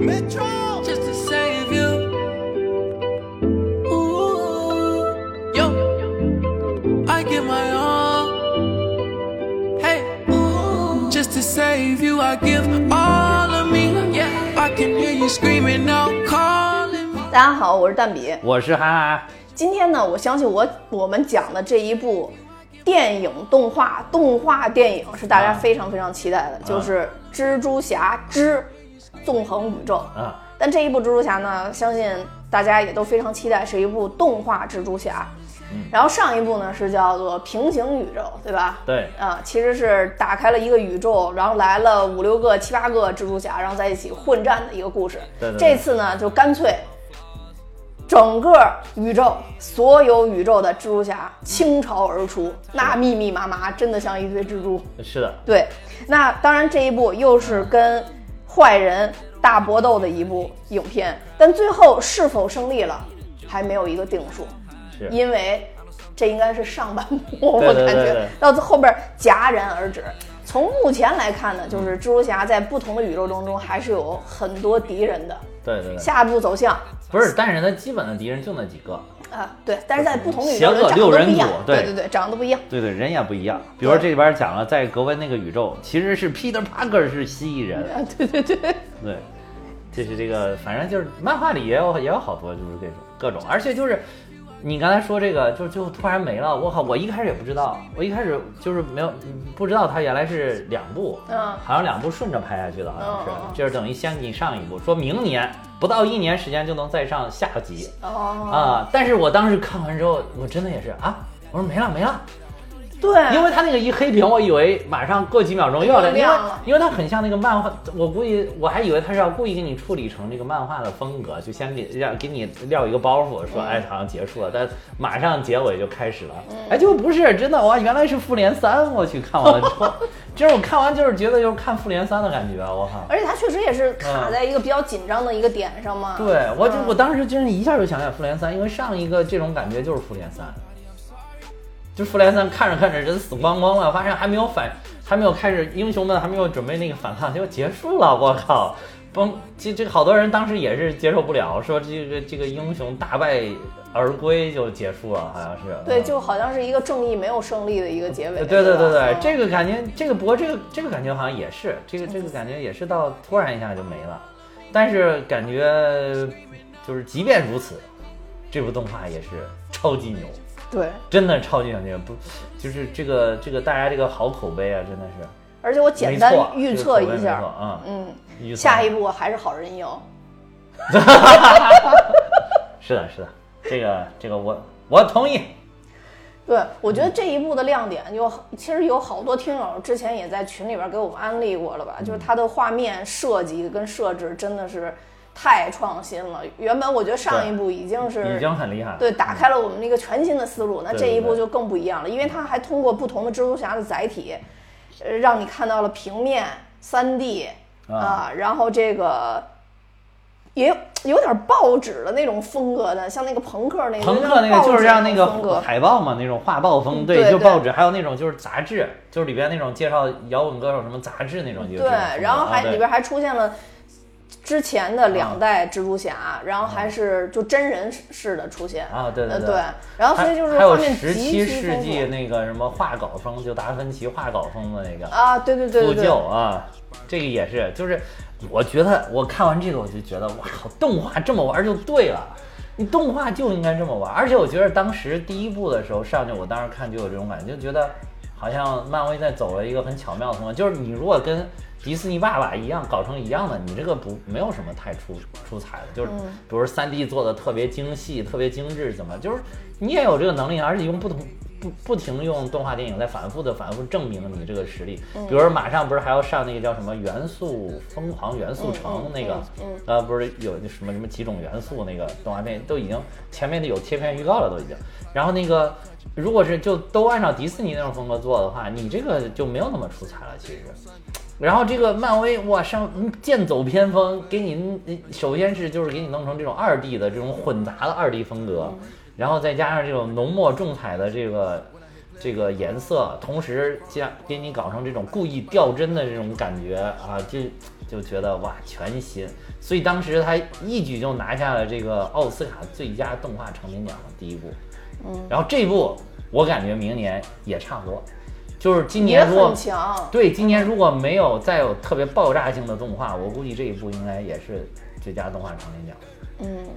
Metro. Just to save you. Ooh, yo, I give my all. Hey, ooh, just to save you, I give all of me. Yeah, I can hear you screaming out, calling me. 大家好，我是蛋比。我是哈哈，今天呢，我相信我我们讲的这一部电影动画动画电影是大家啊非常非常期待的，就是《蜘蛛侠之纵横宇宙》啊。但这一部蜘蛛侠呢，相信大家也都非常期待，是一部动画蜘蛛侠。嗯然后上一部呢是叫做平行宇宙，对吧？对啊，其实是打开了一个宇宙，然后来了五六个、七八个蜘蛛侠，然后在一起混战的一个故事。对对对这次呢，就干脆整个宇宙所有宇宙的蜘蛛侠倾巢而出，那密密麻麻，真的像一堆蜘蛛。是的，对，那当然这一部又是跟坏人大搏斗的一部影片，但最后是否胜利了，还没有一个定数。因为这应该是上半部，我感觉到后边戛然而止。从目前来看呢，就是蜘蛛侠在不同的宇宙当中还是有很多敌人的。对对对，下一步走向不是，但是他基本的敌人就那几个，啊，对，但是在不同的宇宙长得六人都不一样组，对对对，长得都不一样。对对，人也不一样。比如说这里边讲了，在格温那个宇宙，其实是 Peter Parker 是蜥蜴人，啊，对对对，对，就 是这个，反正就是漫画里也有也有好多就是这种各种，而且就是你刚才说这个，就就突然没了，我靠，我一开始也不知道，我一开始就是没有嗯不知道它原来是两部，嗯好像两部顺着拍下去的，好像是就是等于先给你上一部，说明年不到一年时间就能再上下集哦，啊，但是我当时看完之后，我真的也是啊，我说没了没了。对，因为它那个一黑屏，我以为马上过几秒钟又要来，因为因为它很像那个漫画，我估计我还以为它是要故意给你处理成这个漫画的风格，就先给让给你撂一个包袱，说哎好像结束了，但马上结尾就开始了，哎就不是真的哇，原来是复联三，我去看完了之后，就是我看完就是觉得就是看复联三的感觉，我靠。而且它确实也是卡在一个比较紧张的一个点上嘛。对，我就嗯。我当时真是一下就想起来复联三，因为上一个这种感觉就是复联三，就复联三看着看着人死光光了，发现还没有反，还没有开始，英雄们还没有准备那个反抗，结果结束了，我靠！崩，这这个好多人当时也是接受不了，说这个这个英雄大败而归就结束了，好像是。对，嗯就好像是一个正义没有胜利的一个结尾。对对对对，吧这个感觉，这个不过这个这个感觉好像也是，这个这个感觉也是到突然一下就没了，但是感觉就是即便如此，这部动画也是超级牛，对，真的超级牛，不就是这个这个大家这个好口碑啊，真的是而且我简单预测一下嗯，预测下一步还是好人赢。是的是的，这个这个我我同意，对，我觉得这一部的亮点有，其实有好多听友之前也在群里边给我们安利过了吧？就是它的画面设计跟设置真的是太创新了。原本我觉得上一部已经是已经很厉害了，对打开了我们那个全新的思路，那这一步就更不一样了，因为它还通过不同的蜘蛛侠的载体，呃，让你看到了平面、三 D 啊啊，然后这个。也有有点报纸的那种风格的，像那个朋克那个，朋克那个就是像那个海报嘛，那种画报风，对对就报纸，还有那种就是杂志，就是里边那种介绍摇滚歌手什么杂志那种，对，然后还啊里边还出现了之前的两代蜘蛛侠，然后还是就真人式的出现。啊对对对。然后所以就是还面十极七世纪那个什么画稿风，就达芬奇画稿风的那个啊，对对对复对。对，旧啊，这个也是，就是我觉得我看完这个我就觉得哇靠，动画这么玩就对了。你动画就应该这么玩，而且我觉得当时第一部的时候上去，我当时看就有这种感觉，就觉得好像漫威在走了一个很巧妙的风格，就是你如果跟迪士尼爸爸一样搞成一样的，你这个不没有什么太出出彩的，就是嗯比如三 D 做的特别精细、特别精致，怎么就是你也有这个能力，而且用不同不不停用动画电影在反复的反复证明你这个实力。嗯比如说马上不是还要上那个叫什么元素疯狂元素城那个呃，不是有那什么什么几种元素那个动画片都已经前面的有贴片预告了都已经，然后那个如果是就都按照迪士尼那种风格做的话，你这个就没有那么出彩了，其实。然后这个漫威哇上嗯剑走偏锋，给你嗯首先是就是给你弄成这种二 D 的这种混杂的二 D 风格，然后再加上这种浓墨重彩的这个这个颜色，同时加给你搞成这种故意掉帧的这种感觉啊，就就觉得哇全新，所以当时他一举就拿下了这个奥斯卡最佳动画成名奖的第一部。嗯，然后这部我感觉明年也差不多，就是今年如果很强。对今年如果没有再有特别爆炸性的动画，我估计这一部应该也是最佳动画长片奖。嗯，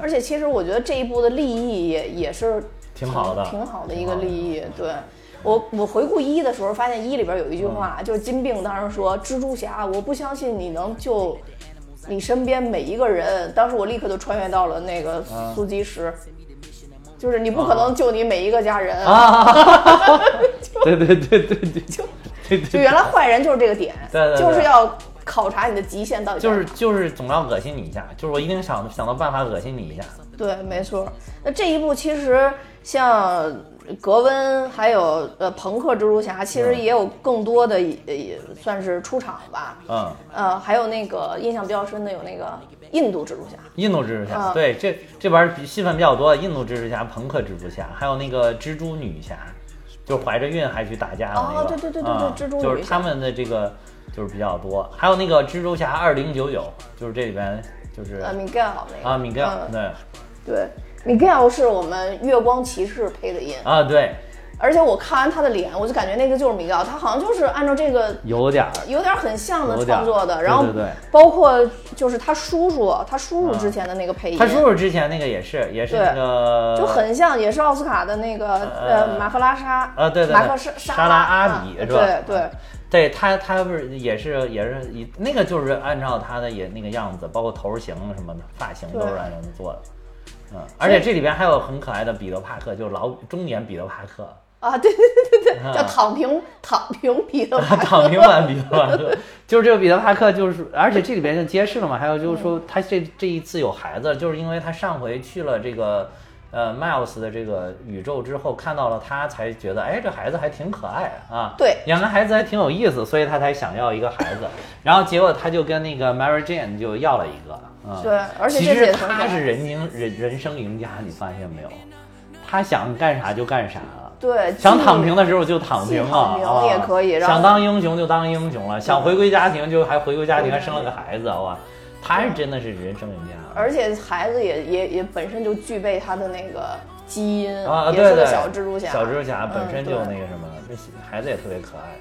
而且其实我觉得这一部的立意也也是挺好的挺好的一个立意。对我我回顾一的时候，发现一里边有一句话，嗯就是金并当时说：“蜘蛛侠，我不相信你能救你身边每一个人。”当时我立刻就穿越到了那个啊苏基什。就是你不可能救你每一个家人，啊，对对对对对，就 对就对，原来坏人就是这个点，就是要考察你的极限到底就是就是总要恶心你一下，就是我一定想想到办法恶心你一下。对，没错。那这一步其实像格温还有呃朋克蜘蛛侠，其实嗯也有更多的也也算是出场吧。嗯，呃，还有那个印象比较深的有那个印度蜘蛛侠，印度蜘蛛侠，啊对，这这边儿戏份比较多，印度蜘蛛侠、朋克蜘蛛侠，还有那个蜘蛛女侠，就是怀着孕还去打架的那个。哦对对对对对嗯蜘蛛女就是他们的这个就是比较多，还有那个蜘蛛侠二零九九，就是这里边就是啊，Miguel 那个。啊，米盖尔，对。对对，Miguel 是我们月光骑士配的音，啊，对，而且我看完他的脸，我就感觉那个就是 Miguel，他好像就是按照这个有点儿。有点很像的创作的，然后对对。包括就是他叔叔，他叔叔之前的那个配音，他叔叔之前那个也是，也是那个就很像，也是奥斯卡的那个呃马赫拉沙啊对对对马克沙沙拉阿比啊是吧？对对，对他，他不是也是也是以那个就是按照他的也那个样子，包括头型什么的，发型都是对。按照他做的。嗯，而且这里边还有很可爱的彼得帕克，就是老中年彼得帕克，啊，对对对对啊对，叫躺平躺平彼得帕克。躺平版彼得帕克，就是这个彼得帕克，就是而且这里边就揭示了嘛，还有就是说他这这一次有孩子，就是因为他上回去了这个。呃，Miles 的这个宇宙之后看到了他，才觉得哎，这孩子还挺可爱啊。对养个孩子还挺有意思，所以他才想要一个孩子。然后结果他就跟那个 Mary Jane 就要了一个。啊、对而且其这次也实他是人赢人人生赢家，你发现没有？他想干啥就干啥。对，想躺平的时候就躺平了，既躺平啊也可以然后想当英雄就当英雄了，想回归家庭就还回归家庭，还生了个孩子，哇，他是真的是人生赢家。而且孩子也也也本身就具备他的那个基因，啊，也是个小蜘蛛侠，小蜘蛛侠本身就那个什么，这孩子也特别可爱。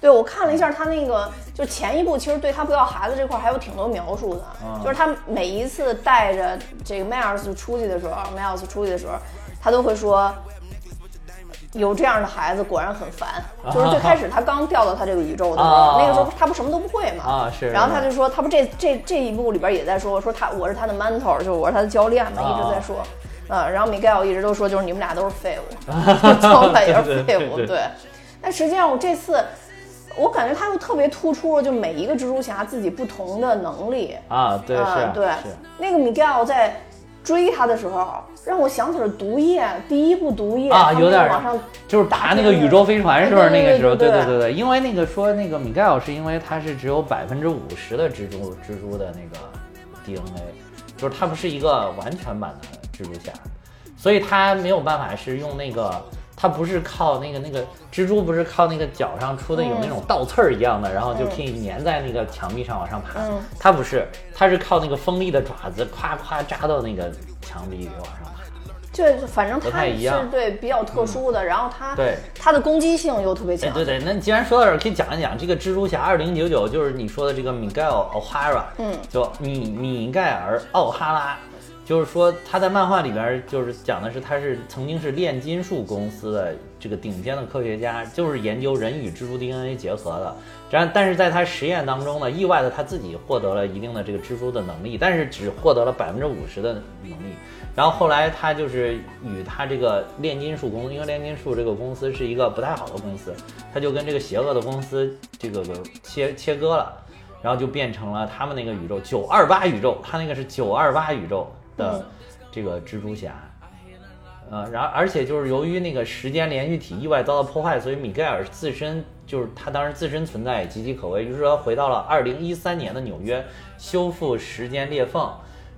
对，我看了一下他那个，就前一部其实对他不要孩子这块还有挺多描述的，嗯就是他每一次带着这个迈尔斯出去的时候，迈尔斯出去的时候，他都会说。有这样的孩子果然很烦，就是最开始他刚调到他这个宇宙的时候，啊那个时候他不什么都不会嘛，啊是然后他就说，他不这这这一部里边也在说，说他我是他的 mentor，就是我是他的教练嘛，啊一直在说，呃，然后 Miguel 一直都说，就是你们俩都是废物，教练也是废物，对对。但实际上我这次，我感觉他又特别突出了，就每一个蜘蛛侠自己不同的能力。啊，对啊是，对，那个 Miguel 在追他的时候，让我想起了毒液，第一部毒液啊，有点儿往上就是打那个宇宙飞船，是不是那个时候？对对对对对，因为那个说那个米盖尔是因为他是只有百分之五十的蜘蛛蜘蛛的那个 DNA，就是他不是一个完全版的蜘蛛侠，所以他没有办法是用那个。他不是靠那个那个蜘蛛，不是靠那个脚上出的有那种倒刺儿一样的，然后就可以粘在那个墙壁上往上爬。嗯他不是，它是靠那个锋利的爪子，夸夸扎到那个墙壁里往上爬。就反正不太一样是对比较特殊的，然后它对它的攻击性又特别哎，强。对对，那你既然说到这儿，可以讲一讲这个蜘蛛侠二零九九，就是你说的这个 Miguel O'Hara，嗯，就米米盖尔奥哈拉，就是说他在漫画里边就是讲的是他是曾经是炼金术公司的这个顶尖的科学家，就是研究人与蜘蛛 DNA 结合的。然但是在他实验当中呢，意外的他自己获得了一定的这个蜘蛛的能力，但是只获得了百分之五十的能力。然后后来他就是与他这个炼金术公司，因为炼金术这个公司是一个不太好的公司，他就跟这个邪恶的公司这个切切割了，然后就变成了他们那个宇宙九二八宇宙，他那个是九二八宇宙的嗯这个蜘蛛侠。呃，然后而且就是由于那个时间连续体意外遭到破坏，所以米盖尔自身就是他当时自身存在也岌岌可危，于是说回到了二零一三年的纽约，修复时间裂缝，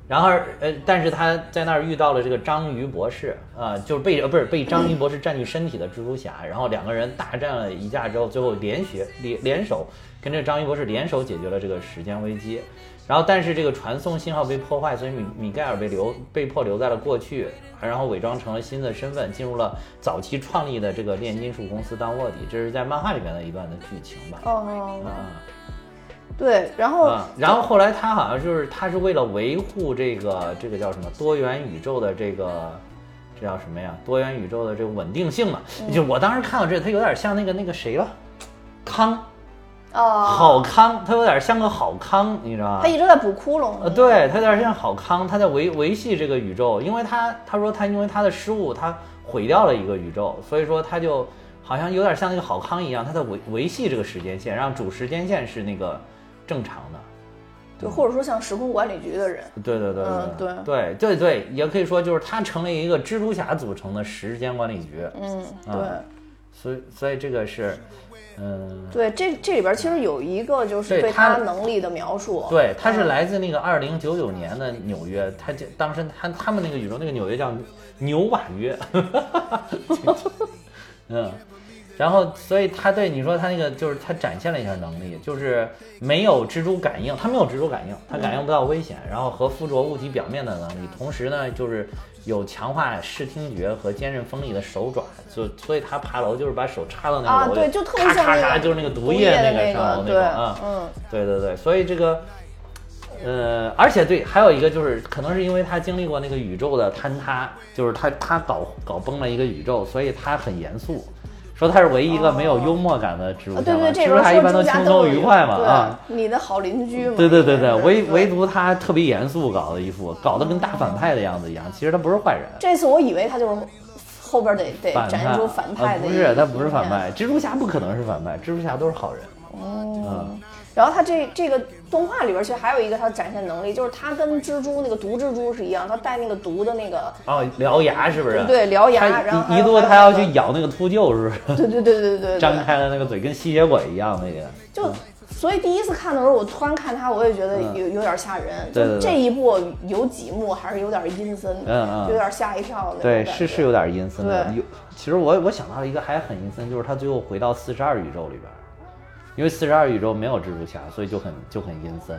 然而呃，但是他在那儿遇到了这个章鱼博士啊、就是被呃不是被章鱼博士占据身体的蜘蛛侠，然后两个人大战了一架之后，最后联学联联手跟这个章鱼博士联手解决了这个时间危机。然后，但是这个传送信号被破坏，所以米米盖尔被留被迫留在了过去，然后伪装成了新的身份，进入了早期创立的这个炼金术公司当卧底。这是在漫画里面的一段的剧情吧？哦，啊。对，然后啊，然后后来他好像就是他是为了维护这个这个叫什么多元宇宙的这个这叫什么呀？多元宇宙的这个稳定性嘛。嗯就我当时看到这，他有点像那个那个谁了，康啊，好康，他有点像个好康，你知道吗他？一直在补窟窿。呃，对，他有点像好康，他在维维系这个宇宙，因为他他说他因为他的失误，他毁掉了一个宇宙，所以说他就好像有点像那个好康一样，他在维维系这个时间线，让主时间线是那个正常的。对，或者说像时空管理局的人。对对对嗯对对对对，也可以说就是他成了一个蜘蛛侠组成的时间管理局，嗯，啊对。所以所以这个是，嗯，对，这这里边其实有一个就是对对他他能力的描述。对，他是嗯来自那个二零九九年的纽约，他就当时他他们那个宇宙那个纽约叫纽瓦约，嗯，然后所以他对你说他那个就是他展现了一下能力，就是没有蜘蛛感应，他没有蜘蛛感应，他感应不到危险，然后和附着物体表面的能力，同时呢就是有强化视听觉和坚韧锋利的手爪，就所以他爬楼就是把手插到那啊，个楼里，对，就特别咔咔像那个咔就是那个毒毒液的那个上楼那嗯，对对对，所以这个，呃，而且对，还有一个就是，可能是因为他经历过那个宇宙的坍塌，就是他他搞搞崩了一个宇宙，所以他很严肃，说他是唯一一个没有幽默感的蜘蛛侠嘛，啊对对，这蜘蛛侠一般都轻松愉快嘛啊。你的好邻居嘛。对对对对，唯唯独他特别严肃，搞的一副搞得跟大反派的样子一样，其实他不是坏人。这次我以为他就是后边得得反展现出反派呃不的一面、是他不是反派，蜘蛛侠不可能是反派，蜘蛛侠都是好人。嗯，然后他这这个动画里边其实还有一个他展现能力，就是他跟蜘蛛那个毒蜘蛛是一样，他带那个毒的那个，哦，獠牙是不是？对獠牙然后一一度还有他要去咬那个秃鹫，是不是？对对对对对对，张开了那个嘴，跟吸血鬼一样那个。就。所以第一次看的时候，我突然看他，我也觉得有有点吓人。嗯对对对就这一部有几幕还是有点阴森，嗯嗯有点吓一跳的对，是是有点阴森的。对有，其实我我想到了一个还很阴森，就是他最后回到四十二宇宙里边儿，因为四十二宇宙没有蜘蛛侠，所以就很就很阴森，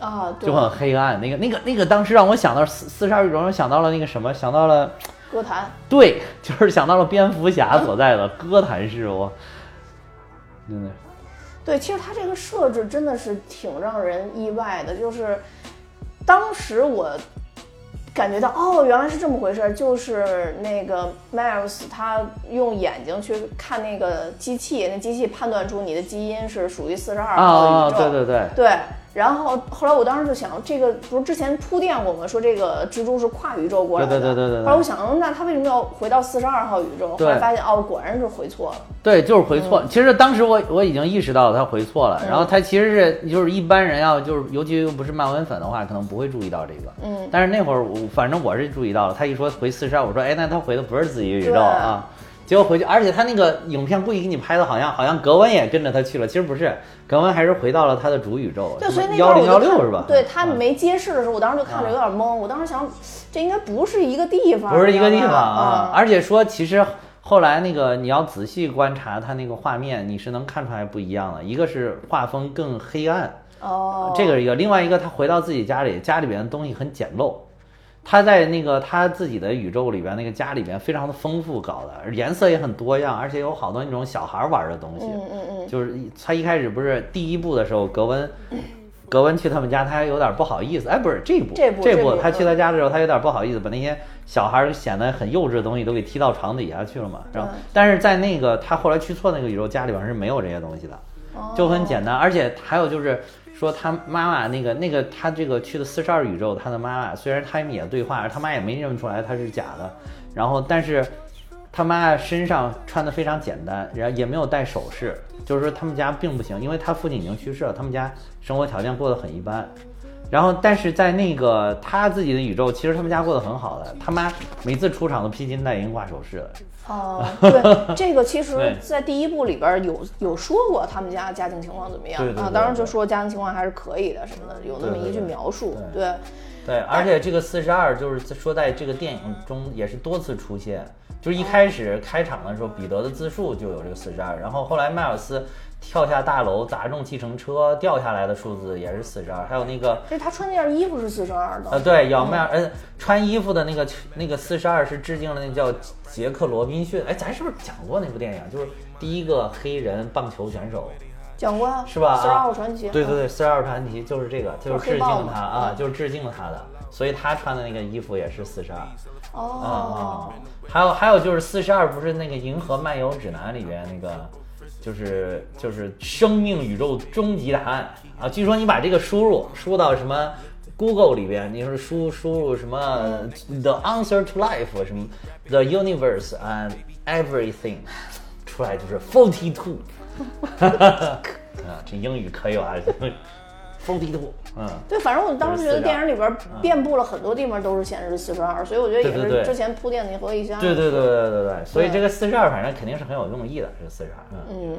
啊，对。就很黑暗。那个那个那个，当时让我想到四四十二宇宙，想到了那个什么，想到了 歌坛，对，就是想到了蝙蝠侠所在的歌坛市，我真的对，其实他这个设置真的是挺让人意外的，就是当时我感觉到哦，原来是这么回事儿，就是那个 Miles 他用眼睛去看那个机器，那机器判断出你的基因是属于四十二啊号啊，宇宙，对对对。对，然后后来我当时就想，这个不是之前铺垫过吗？说这个蜘蛛是跨宇宙过来的。对对对对对对后来我想，嗯那他为什么要回到四十二号宇宙？后来发现，哦，果然是回错了。对，就是回嗯错。其实当时我我已经意识到了他回错了，然后他其实是就是一般人要就是尤其又不是漫威粉的话，可能不会注意到这个。嗯，但是那会儿我反正我是注意到了，他一说回四十二，我说哎，那他回的不是自己宇宙啊。结果回去，而且他那个影片故意给你拍的好像好像格温也跟着他去了，其实不是，格温还是回到了他的主宇宙，对，所以那幺零幺六是吧？对他嗯没揭示的时候，我当时就看着有点懵。我当时想，这应该不是一个地方，不是一个地方啊。而且说，其实后来那个你要仔细观察他那个画面，你是能看出来不一样的。一个是画风更黑暗，哦，这个是一个；另外一个，他回到自己家里，家里边的东西很简陋。他在那个他自己的宇宙里边，那个家里边非常的丰富，搞的颜色也很多样，而且有好多那种小孩玩的东西。嗯嗯嗯，就是一他一开始不是第一部的时候，格温，格温去他们家，他还有点不好意思。哎，不是这一部，这部这这部他去他家的时候，他有点不好意思，把那些小孩儿显得很幼稚的东西都给踢到床底下去了嘛。然后对，但是在那个他后来去错那个宇宙，家里边是没有这些东西的，哦就很简单。而且还有就是说，他妈妈那个那个他这个去的四十二宇宙，他的妈妈虽然他们也对话，他妈也没认出来他是假的，然后但是。他妈身上穿的非常简单，然后也没有戴首饰，就是说他们家并不行，因为他父亲已经去世了，他们家生活条件过得很一般。然后，但是在那个他自己的宇宙，其实他们家过得很好的，他妈每次出场都披金戴银挂首饰的。哦，对，这个其实，在第一部里边有有说过他们家家庭情况怎么样啊？当时就说家庭情况还是可以的什么的，有那么一句描述。对对，对，而且这个四十二就是说在这个电影中也是多次出现，就是一开始开场的时候，彼得的自述就有这个四十二，然后后来迈尔斯跳下大楼砸中计程车掉下来的数字也是四十二，还有那个对他穿那件衣服是四十二的。呃对，姚麦尔呃穿衣服的那个那个四十二是致敬了那叫杰克罗宾逊，哎，咱是不是讲过那部电影？就是第一个黑人棒球选手。讲过啊，是吧？四十二号传奇。对对对，四十二传奇就是这个，就是致敬他啊，嗯就是致敬他的，所以他穿的那个衣服也是四十二。啊啊哦，，还有还有就是四十二，不是那个《银河漫游指南》里边那个，就是就是生命宇宙终极答案啊！据说你把这个输入输到什么 Google 里边，你说输输入什么 The answer to life 什么 The universe and everything，出来就是 forty two。啊，这英语可以啊，forty two，嗯。对，反正我当时觉得电影里边遍布了很多地方都是显示四十二，所以我觉得也对对对。是之前铺垫的和一些。对对对对对对，所以这个四十二反正肯定是很有用意的，这个四十二，嗯，嗯，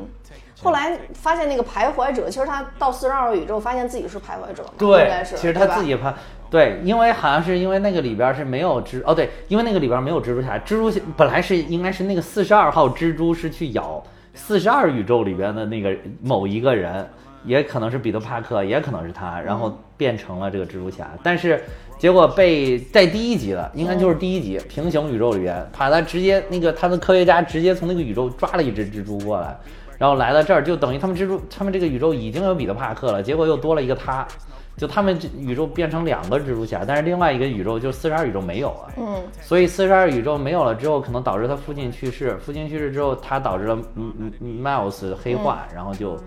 后来发现那个徘徊者，其实他到四十二宇宙发现自己是徘徊者嘛，应对该，是。其实他自己怕，对，因为好像是因为那个里边是没有蜘，哦对，因为那个里边没有蜘蛛侠，蜘蛛侠本来是应该是那个四十二号蜘蛛是去咬四十二宇宙里边的那个某一个人，也可能是彼得帕克，也可能是他，然后变成了这个蜘蛛侠，但是结果被在第一集了，应该就是第一集平行宇宙里边，把他直接那个他的科学家直接从那个宇宙抓了一只蜘蛛过来。然后来到这儿，就等于他们蜘蛛，他们这个宇宙已经有彼得帕克了，结果又多了一个他，就他们这宇宙变成两个蜘蛛侠，但是另外一个宇宙就四十二宇宙没有了，嗯，所以四十二宇宙没有了之后，可能导致他父亲去世，父亲去世之后，他导致了嗯嗯嗯 Miles 黑化，然后就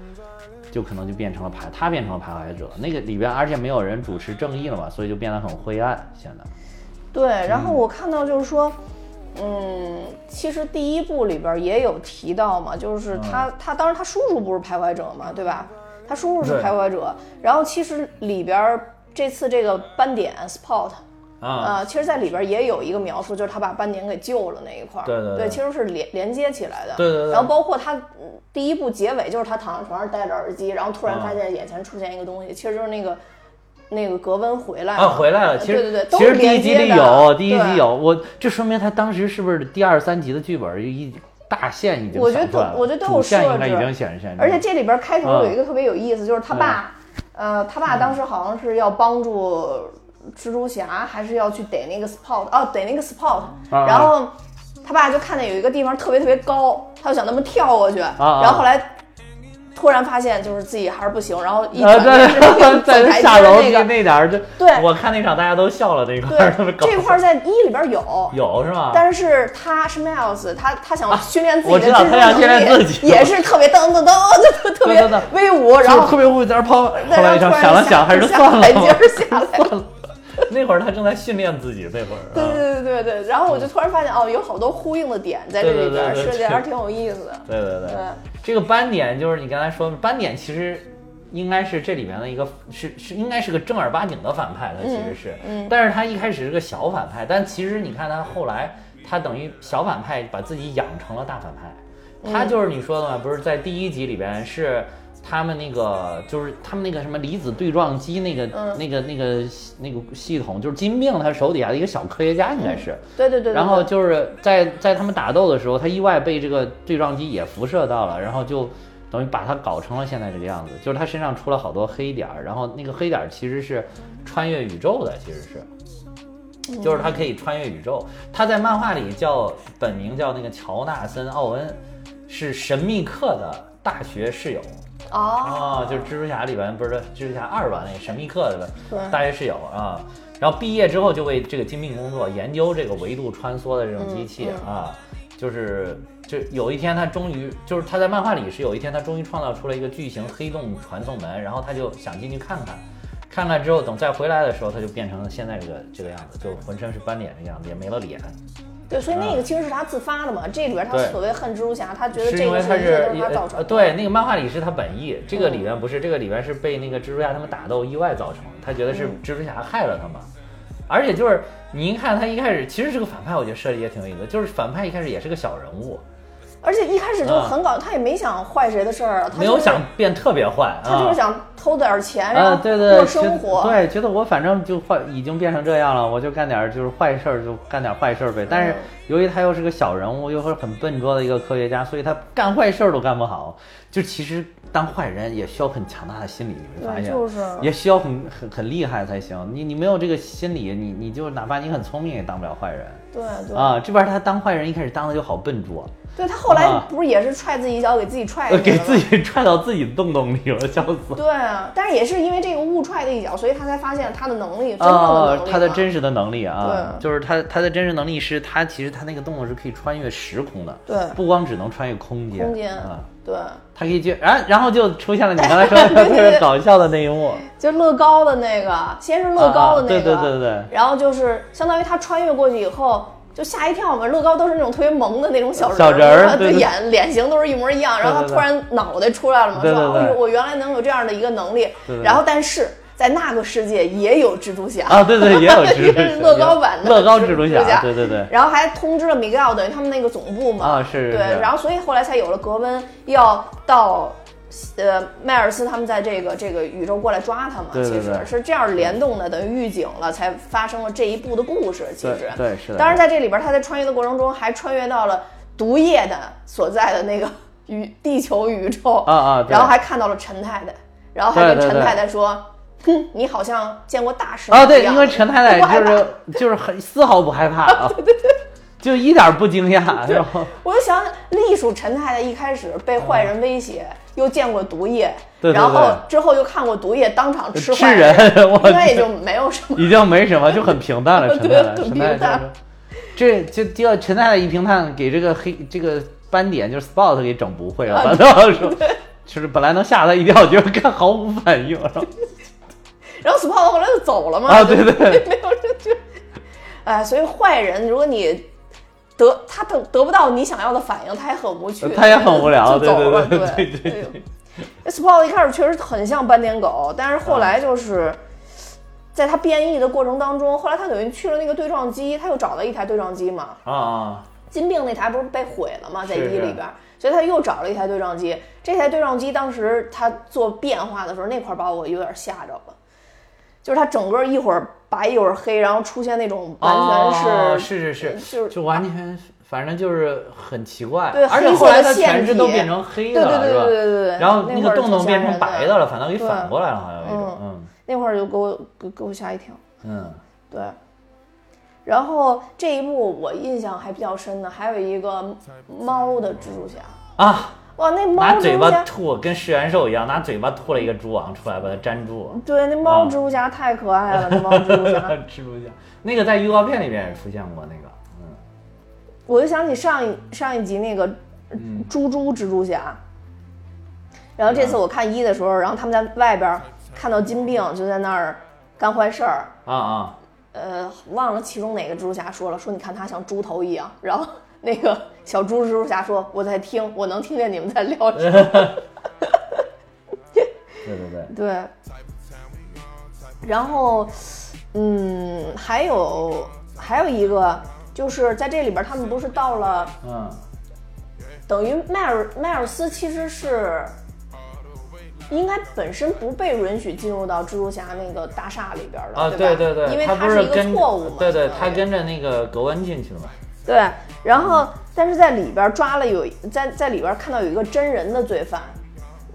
就可能就变成了徘，他变成了徘徊者，那个里边而且没有人主持正义了嘛，所以就变得很灰暗，显得对，然后我看到就是说，嗯，其实第一部里边也有提到嘛，就是他、他当时他叔叔不是徘徊者嘛，对吧？他叔叔是徘徊者，然后其实里边这次这个斑点 spot。啊，呃，其实，在里边也有一个描述，就是他把斑点给救了那一块儿。对对对对其实是连连接起来的。对对对然后包括他嗯第一部结尾，就是他躺在床上戴着耳机，然后突然啊发现眼前出现一个东西，其实就是那个那个格温回来啊，了回来了。其实对对对，都其实是第一集有，第一集有。我这说明他当时是不是第二三集的剧本一大线已经我觉得想出来了我觉得都有设置应该已经显现。而且这里边开头嗯有一个特别有意思，就是他爸，呃，他爸当时好像是要帮助蜘蛛侠，还是要去逮那个 spot，哦，逮那个 spot，、啊然后他爸就看见有一个地方特别特别高，他就想那么跳过去，啊然后后来突然发现就是自己还是不行，然后一呃，转身是那，在走台阶下楼梯那个，那点儿就，对。我看那场大家都笑了那块儿，特别对，搞这块儿在一里边有。有是吗？但是他是 Miles，他他想训练自己我知道的蜘蛛他想训练能力自己。也是特别噔噔噔，就特特别威武，然后特别会在那儿跑，后来一想想了下想，还是下算了，台阶儿下来算了。那会儿他正在训练自己，那会儿对啊。对对对对，然后我就突然发现哦，有好多呼应的点在这里边，设计还是挺有意思的。对对对对，这个斑点就是你刚才说的斑点，其实应该是这里面的一个是是应该是个正儿八经的反派，他其实是，嗯但是他一开始是个小反派，但其实你看他后来，他等于小反派把自己养成了大反派，他就是你说的嘛，不是在第一集里边是。他们那个就是他们那个什么离子对撞机那个、嗯那个那个那个系统，就是金并他手底下的一个小科学家应该是，对对对对。然后就是在在他们打斗的时候，他意外被这个对撞机也辐射到了，然后就等于把他搞成了现在这个样子。就是他身上出了好多黑点儿，然后那个黑点儿其实是穿越宇宙的，其实是，就是他可以穿越宇宙。他在漫画里叫本名叫那个乔纳森·奥恩，是神秘客的大学室友。哦，啊，就是蜘蛛侠里边不是蜘蛛侠二吧，那个神秘客的对大学室友啊，然后毕业之后就为这个精密工作，研究这个维度穿梭的这种机器嗯啊，就是就有一天他终于就是他在漫画里是有一天他终于创造出了一个巨型黑洞传送门，然后他就想进去看看。看看之后，等再回来的时候，他就变成了现在这个这个样子，就浑身是斑点的样子，也没了脸。对，所以那个其实是他自发的嘛。这里边他所谓恨蜘蛛侠，他觉得这一切都是是他造成的。呃对，那个漫画里是他本意，这个嗯里面不是，这个里面是被那个蜘蛛侠他们打斗意外造成，他觉得是嗯蜘蛛侠害了他嘛，而且就是你一看他一开始其实是个反派，我觉得设计也挺有意思，就是反派一开始也是个小人物，而且一开始就很搞，他也没想坏谁的事儿没有想变特别坏，啊他就是想偷点钱，然后过生活。觉对，觉得我反正就坏，已经变成这样了，我就干点儿就是坏事儿，就干点坏事儿呗。但是嗯由于他又是个小人物，又是很笨拙的一个科学家，所以他干坏事儿都干不好。就其实当坏人也需要很强大的心理，你会发，现，就是也需要很很很厉害才行。你你没有这个心理，你你就哪怕你很聪明也当不了坏人对对。啊。这边他当坏人一开始当的就好笨拙，对，他后来啊。不是也是踹自己一脚，给自己踹呃给自己踹到自己的洞洞里了，笑死。对啊，但是也是因为这个误踹的一脚，所以他才发现他的能力，真正的能力，哦他的真实的能力啊，对。就是他他的真实能力是他其实他那个洞洞是可以穿越时空的，对。不光只能穿越空间，空间。啊，对，他可以去，然、然后就出现了你刚才说的 特别搞笑的那一幕，就乐高的那个，先是乐高的那个，啊对对对对然后就是相当于他穿越过去以后。就吓一跳嘛，乐高都是那种特别萌的那种小人小人儿然后对。对眼脸型都是一模一样，然后他突然脑袋出来了嘛，说哦，我原来能有这样的一个能力。然后但是在那个世界也有蜘蛛侠啊，对对，也有 蜘蛛侠是乐高版的乐高蜘蛛侠，对对对，然后还通知了米格奥，等于他们那个总部嘛。对，啊是是然后所以后来才有了格温要到，呃，迈尔斯他们在这个这个宇宙过来抓他嘛。对对其实是这样联动的，等于预警了，才发生了这一部的故事。其实，对对是的当然在这里边，他在穿越的过程中还穿越到了毒液的所在的那个宇地球宇宙啊啊然后还看到了陈太太，然后还跟对对对陈太太说。哼，你好像见过大师啊对，因为陈太太 就是就是很丝毫不害怕啊，对对对，就一点不惊讶，是吧？我就想，隶属陈太太一开始被坏人威胁，又见过毒液，对对然后之后又看过毒液当场吃吃坏人我应该也就没有什么。已经没什么，就很平淡了。陈太太，很陈太平淡。这就叫陈太太一平淡，给这个黑这个斑点就是 spot 给整不会了，啊反倒说，就是本来能吓他一跳，结果看毫无反应，然后然后 Spot 后来就走了嘛，啊就对对 没有人就，哎，所以坏人，如果你得他得得不到你想要的反应，他也很无趣，他也很无聊就走了，对对对对对哎呦 Spot 一开始确实很像斑点狗，但是后来就是。在他变异的过程当中，后来他等于去了那个对撞机，他又找了一台对撞机嘛，啊啊，金并那台不是被毁了吗？在一里边，所以他又找了一台对撞机。这台对撞机当时他做变化的时候，那块儿把我有点吓着了，就是它整个一会儿白一会儿黑，然后出现那种完全哦是、是是是，就是就完全反正就是很奇怪，对而且后来它全是都变成黑的了，对对对？对对对对，然后那个洞洞变成白的了，反倒给反过来了，好像有一种，嗯那会儿就给我给给我吓一跳，嗯对。然后这一部我印象还比较深的，还有一个猫的蜘蛛侠，啊，哇，那猫拿嘴巴蜘蛛侠吐，跟食人兽一样，拿嘴巴吐了一个蛛网出来，把它粘住。对，那猫啊蜘蛛侠太可爱了，那猫蜘蛛侠。蜘蛛侠，那个在预告片里面也出现过，那个，嗯，我就想起上一上一集那个嗯。猪猪蜘蛛侠，然后这次我看一的时候，然后他们在外边看到金并就在那儿干坏事儿，啊啊，呃，忘了其中哪个蜘蛛侠说了，说你看他像猪头一样，然后那个小猪蜘蛛侠说我在听，我能听见你们在聊什么，对 对对，对，然后嗯，还有还有一个就是在这里边，他们不是到了。嗯，等于迈尔迈尔斯其实是应该本身不被允许进入到蜘蛛侠那个大厦里边的啊，对吧？对对对，因为他是一个错误嘛，对对，他跟着那个格温进去了嘛，对，然后但是在里边抓了有在在里边看到有一个真人的罪犯，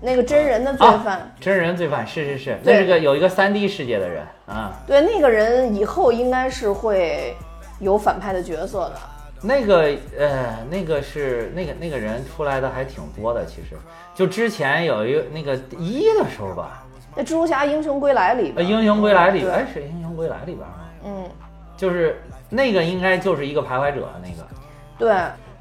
那个真人的罪犯，啊，真人罪犯是是是，那是个有一个三 D 世界的人啊，对那个人以后应该是会有反派的角色的。那个呃，那个是那个那个人出来的还挺多的，其实就之前有一个那个一的时候吧，那蜘蛛侠英雄归来里呃，边，英雄归来里边，对哎，是英雄归来里边吗？嗯，就是那个应该就是一个徘徊者那个。对，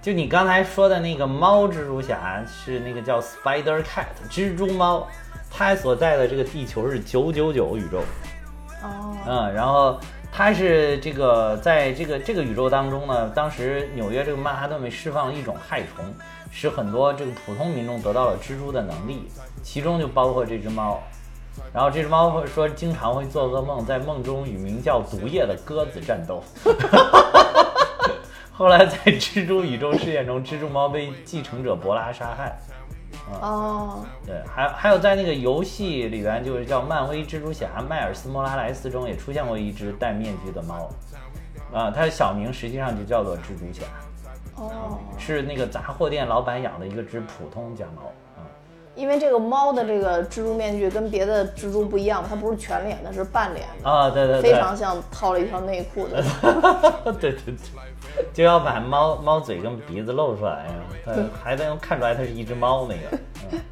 就你刚才说的那个猫蜘蛛侠是那个叫 Spider Cat 蜘蛛猫，它所在的这个地球是九九九宇宙，哦，嗯，然后它是这个在这个这个宇宙当中呢，当时纽约这个曼哈顿被释放了一种害虫，使很多这个普通民众得到了蜘蛛的能力，其中就包括这只猫。然后这只猫会说，经常会做噩梦，在梦中与名叫毒液的鸽子战斗。后来在蜘蛛宇宙事件中，蜘蛛猫被继承者博拉杀害。哦，对，还还有在那个游戏里边，就是叫漫威蜘蛛侠迈尔斯莫拉莱斯中也出现过一只戴面具的猫，啊，它的小名实际上就叫做蜘蛛侠，哦，是那个杂货店老板养的一个只普通家猫。啊，因为这个猫的这个蜘蛛面具跟别的蜘蛛不一样，它不是全脸的，是半脸的，啊，对对对，非常像套了一条内裤的。对对对，就要把猫猫嘴跟鼻子露出来呀，它还能看出来它是一只猫那个。嗯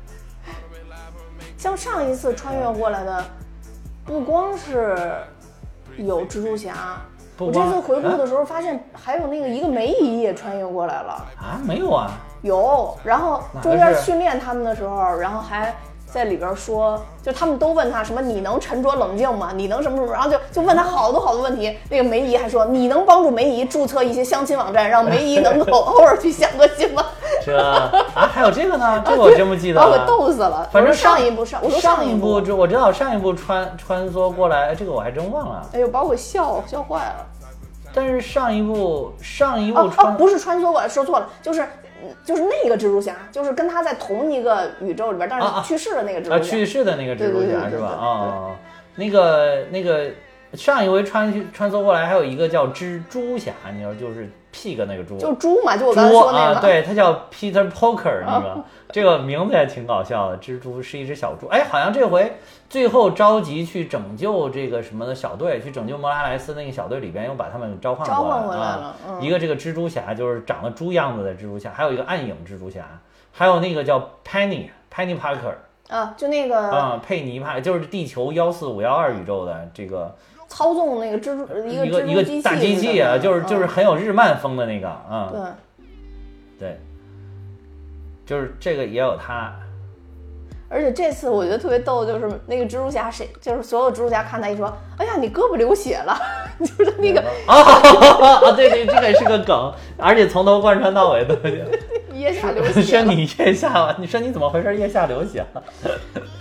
像上一次穿越过来的，不光是有蜘蛛侠，我这次回顾的时候发现还有那个一个梅姨也穿越过来了。啊，没有啊，有，然后中间训练他们的时候，然后还在里边说，就他们都问他什么，你能沉着冷静吗？你能什么什么？然后就就问他好多好多问题。那个梅姨还说，你能帮助梅姨注册一些相亲网站，让梅姨 能够偶尔去相个亲吗？这啊还有这个呢，这个我真不记得了把我给。逗死了。反正上一部上，我说上一部就我知道上一部穿穿梭过来，这个我还真忘了。哎呦，把我笑笑坏了。但是上一部上一部哦不是穿梭过来，说错了，就是嗯就是那个蜘蛛侠，就是跟他在同一个宇宙里边，但啊啊是去世的那个蜘蛛侠。啊去世的那个蜘蛛侠是吧？对对哦，那个那个上一回穿穿梭过来还有一个叫蜘蛛侠，你知道就是 pig 那个猪，就猪嘛，就我刚才猪说那个。啊，对，它叫 Peter Poker 那个，这个名字也挺搞笑的。蜘蛛是一只小猪，哎，好像这回最后着急去拯救这个什么的小队，去拯救莫拉莱斯那个小队里边，又把他们召唤召过来唤回来啊。了嗯。一个这个蜘蛛侠就是长得猪样子的蜘蛛侠，还有一个暗影蜘蛛侠，还有那个叫 Penny Penny Parker 啊，就那个啊、佩妮帕就是地球幺四五幺二宇宙的这个操纵那个蜘蛛一个一个大机器啊，就是就是嗯很有日漫风的那个啊。对。对，就是这个也有他，而且这次我觉得特别逗，就是那个蜘蛛侠谁，就是所有蜘蛛侠看他一说，哎呀，你胳膊流血了，就是那个啊 啊，对对，这个是个梗，而且从头贯穿到尾都腋下流是血说，你腋下，你说你怎么回事？腋下流血了？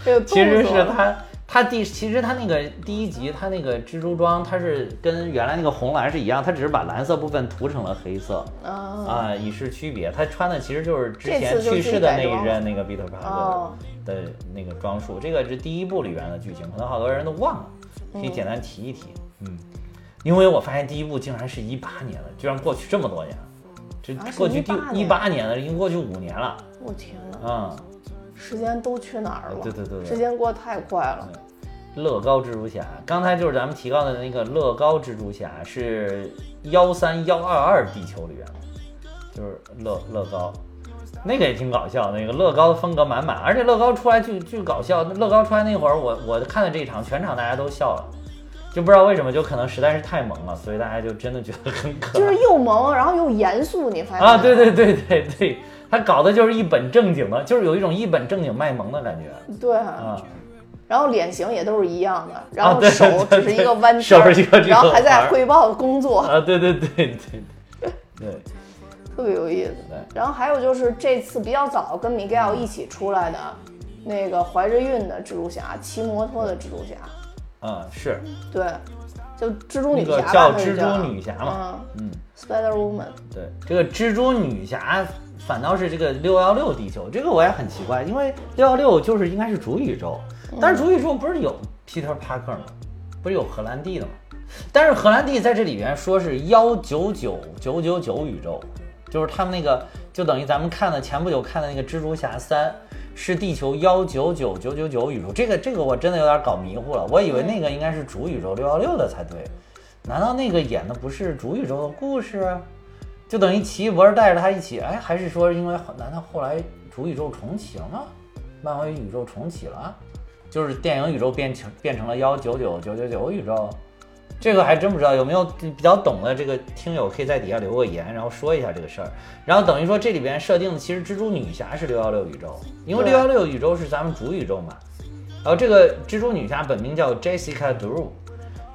这个其实是他，他第其实他那个第一集，他那个蜘蛛装，它是跟原来那个红蓝是一样，它只是把蓝色部分涂成了黑色啊啊，以示区别。他穿的其实就是之前去世的那一任那个彼得帕克哦的那个装束，这个是第一部里边的剧情，可能好多人都忘了，可以简单提一提。嗯，因为我发现第一部竟然是一八年的，居然过去这么多年了，这过去第一八年了，已经过去五年了。我天哪，嗯，时间都去哪儿了？对对对对时间过得太快了。乐高蜘蛛侠，刚才就是咱们提到的那个乐高蜘蛛侠是幺三幺二二地球里边的，就是乐乐高，那个也挺搞笑，那个乐高的风格满满，而且乐高出来巨巨搞笑。乐高出来那会儿，我我看的这一场，全场大家都笑了，就不知道为什么，就可能实在是太萌了，所以大家就真的觉得很可爱就是又萌，然后又严肃，你发现啊！吗对对对对对，他搞的就是一本正经的，就是有一种一本正经卖萌的感觉对啊。然后脸型也都是一样的，然后手只是一个弯手圈儿，是一个这个然后还在汇报工作，啊！对对对对对对。特别有意思。然后还有就是这次比较早跟 Miguel 一起出来的那个怀着孕的蜘蛛侠，骑摩托的蜘蛛侠，嗯，是对，就蜘蛛女侠吧，叫蜘蛛女侠嘛，嗯嗯，，Spider Woman，对，这个蜘蛛女侠反倒是这个六幺六地球，这个我也很奇怪，因为六幺六就是应该是主宇宙，但是主宇宙不是有 Peter Parker 吗？不是有荷兰弟的吗？但是荷兰弟在这里边说是幺九九九九九宇宙，就是他们那个就等于咱们看的前不久看的那个蜘蛛侠三。是地球幺九九九九九宇宙，这个这个我真的有点搞迷糊了，我以为那个应该是主宇宙六幺六的才对，难道那个演的不是主宇宙的故事？就等于奇异博士带着他一起，哎，还是说因为难道后来主宇宙重启了吗？漫威宇宙重启了，就是电影宇宙变成变成了幺九九九九九宇宙，这个还真不知道，有没有比较懂的这个听友可以在底下留个言，然后说一下这个事儿。然后等于说这里边设定的其实蜘蛛女侠是六幺六宇宙，因为六幺六宇宙是咱们主宇宙嘛。然后这个蜘蛛女侠本名叫 Jessica Drew，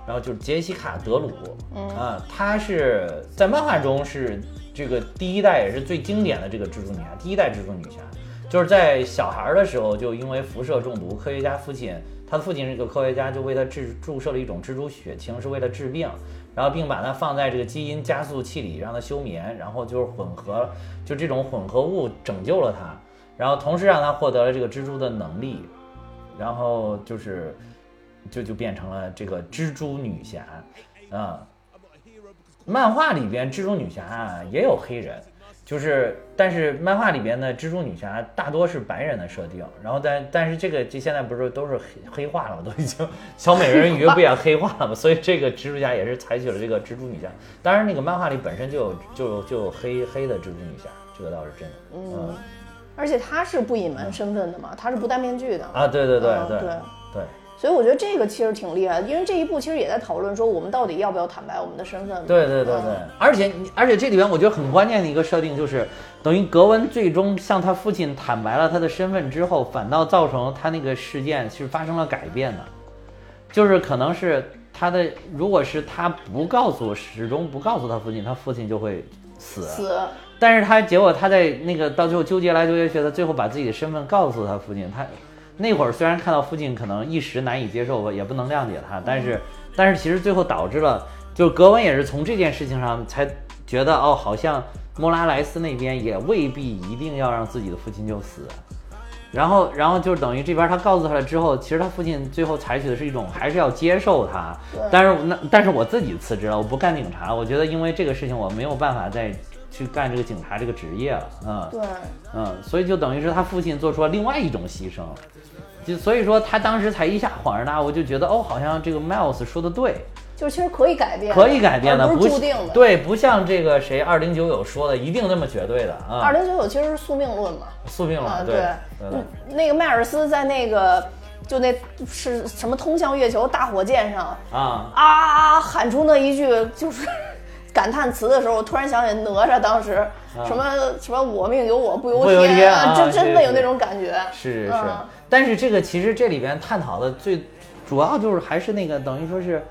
然后就是杰西卡·德鲁，嗯啊，她是在漫画中是这个第一代也是最经典的这个蜘蛛女侠，第一代蜘蛛女侠，就是在小孩儿的时候就因为辐射中毒，科学家父亲，他的父亲是个科学家，就为他治注射了一种蜘蛛血清，是为了治病，然后并把它放在这个基因加速器里让它休眠，然后就是混合，就这种混合物拯救了他。然后同时让他获得了这个蜘蛛的能力，然后就是就就变成了这个蜘蛛女侠啊。漫画里边蜘蛛女侠啊也有黑人，就是但是漫画里边的蜘蛛女侠大多是白人的设定，然后但但是这个这现在不是都是黑黑化了吗？都已经 小美人鱼不也黑化了吗？所以这个蜘蛛侠也是采取了这个蜘蛛女侠。当然那个漫画里本身就有就有就有黑黑的蜘蛛女侠，这个倒是真的。嗯而且她是不隐瞒身份的嘛，她是不戴面具的。啊，对对对对对。所以我觉得这个其实挺厉害的，因为这一步其实也在讨论说我们到底要不要坦白我们的身份。对对对对嗯，而且而且这里边我觉得很关键的一个设定就是，等于格温最终向他父亲坦白了他的身份之后，反倒造成他那个事件是发生了改变的，就是可能是他的，如果是他不告诉，始终不告诉他父亲，他父亲就会死。死，但是他结果他在那个到最后纠结来纠结去他，最后把自己的身份告诉他父亲。他那会儿虽然看到父亲可能一时难以接受，也不能谅解他，但是但是其实最后导致了，就是格温也是从这件事情上才觉得哦，好像莫拉莱斯那边也未必一定要让自己的父亲就死。然后，然后就等于这边他告诉他了之后，其实他父亲最后采取的是一种还是要接受他，但是那但是我自己辞职了，我不干警察，我觉得因为这个事情我没有办法再去干这个警察这个职业了，嗯。对，嗯，所以就等于是他父亲做出了另外一种牺牲，就所以说他当时才一下恍然大悟，就觉得哦，好像这个 Miles 说的对，就其实可以改变，可以改变的，而不不是注定的。，对，不像这个谁二零九九说的一定那么绝对的啊，二零九九其实是宿命论嘛。宿命啊，论，对对，嗯，那个迈尔斯在那个就那是什么通向月球大火箭上啊，啊喊出那一句就是感叹词的时候，我突然想起哪吒当时什么、什么我命由我不由天啊真真的有那种感觉。是是嗯，但是这个其实这里边探讨的最主要就是还是那个等于说是。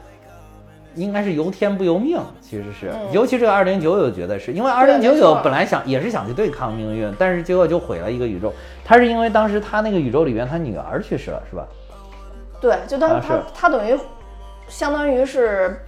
应该是由天不由命，其实是，尤其这个二零九九觉得是因为二零九九本来想也是想去对抗命运，但是结果就毁了一个宇宙。他是因为当时他那个宇宙里边他女儿去世了，是吧？对，就当啊他、是他等于相当于是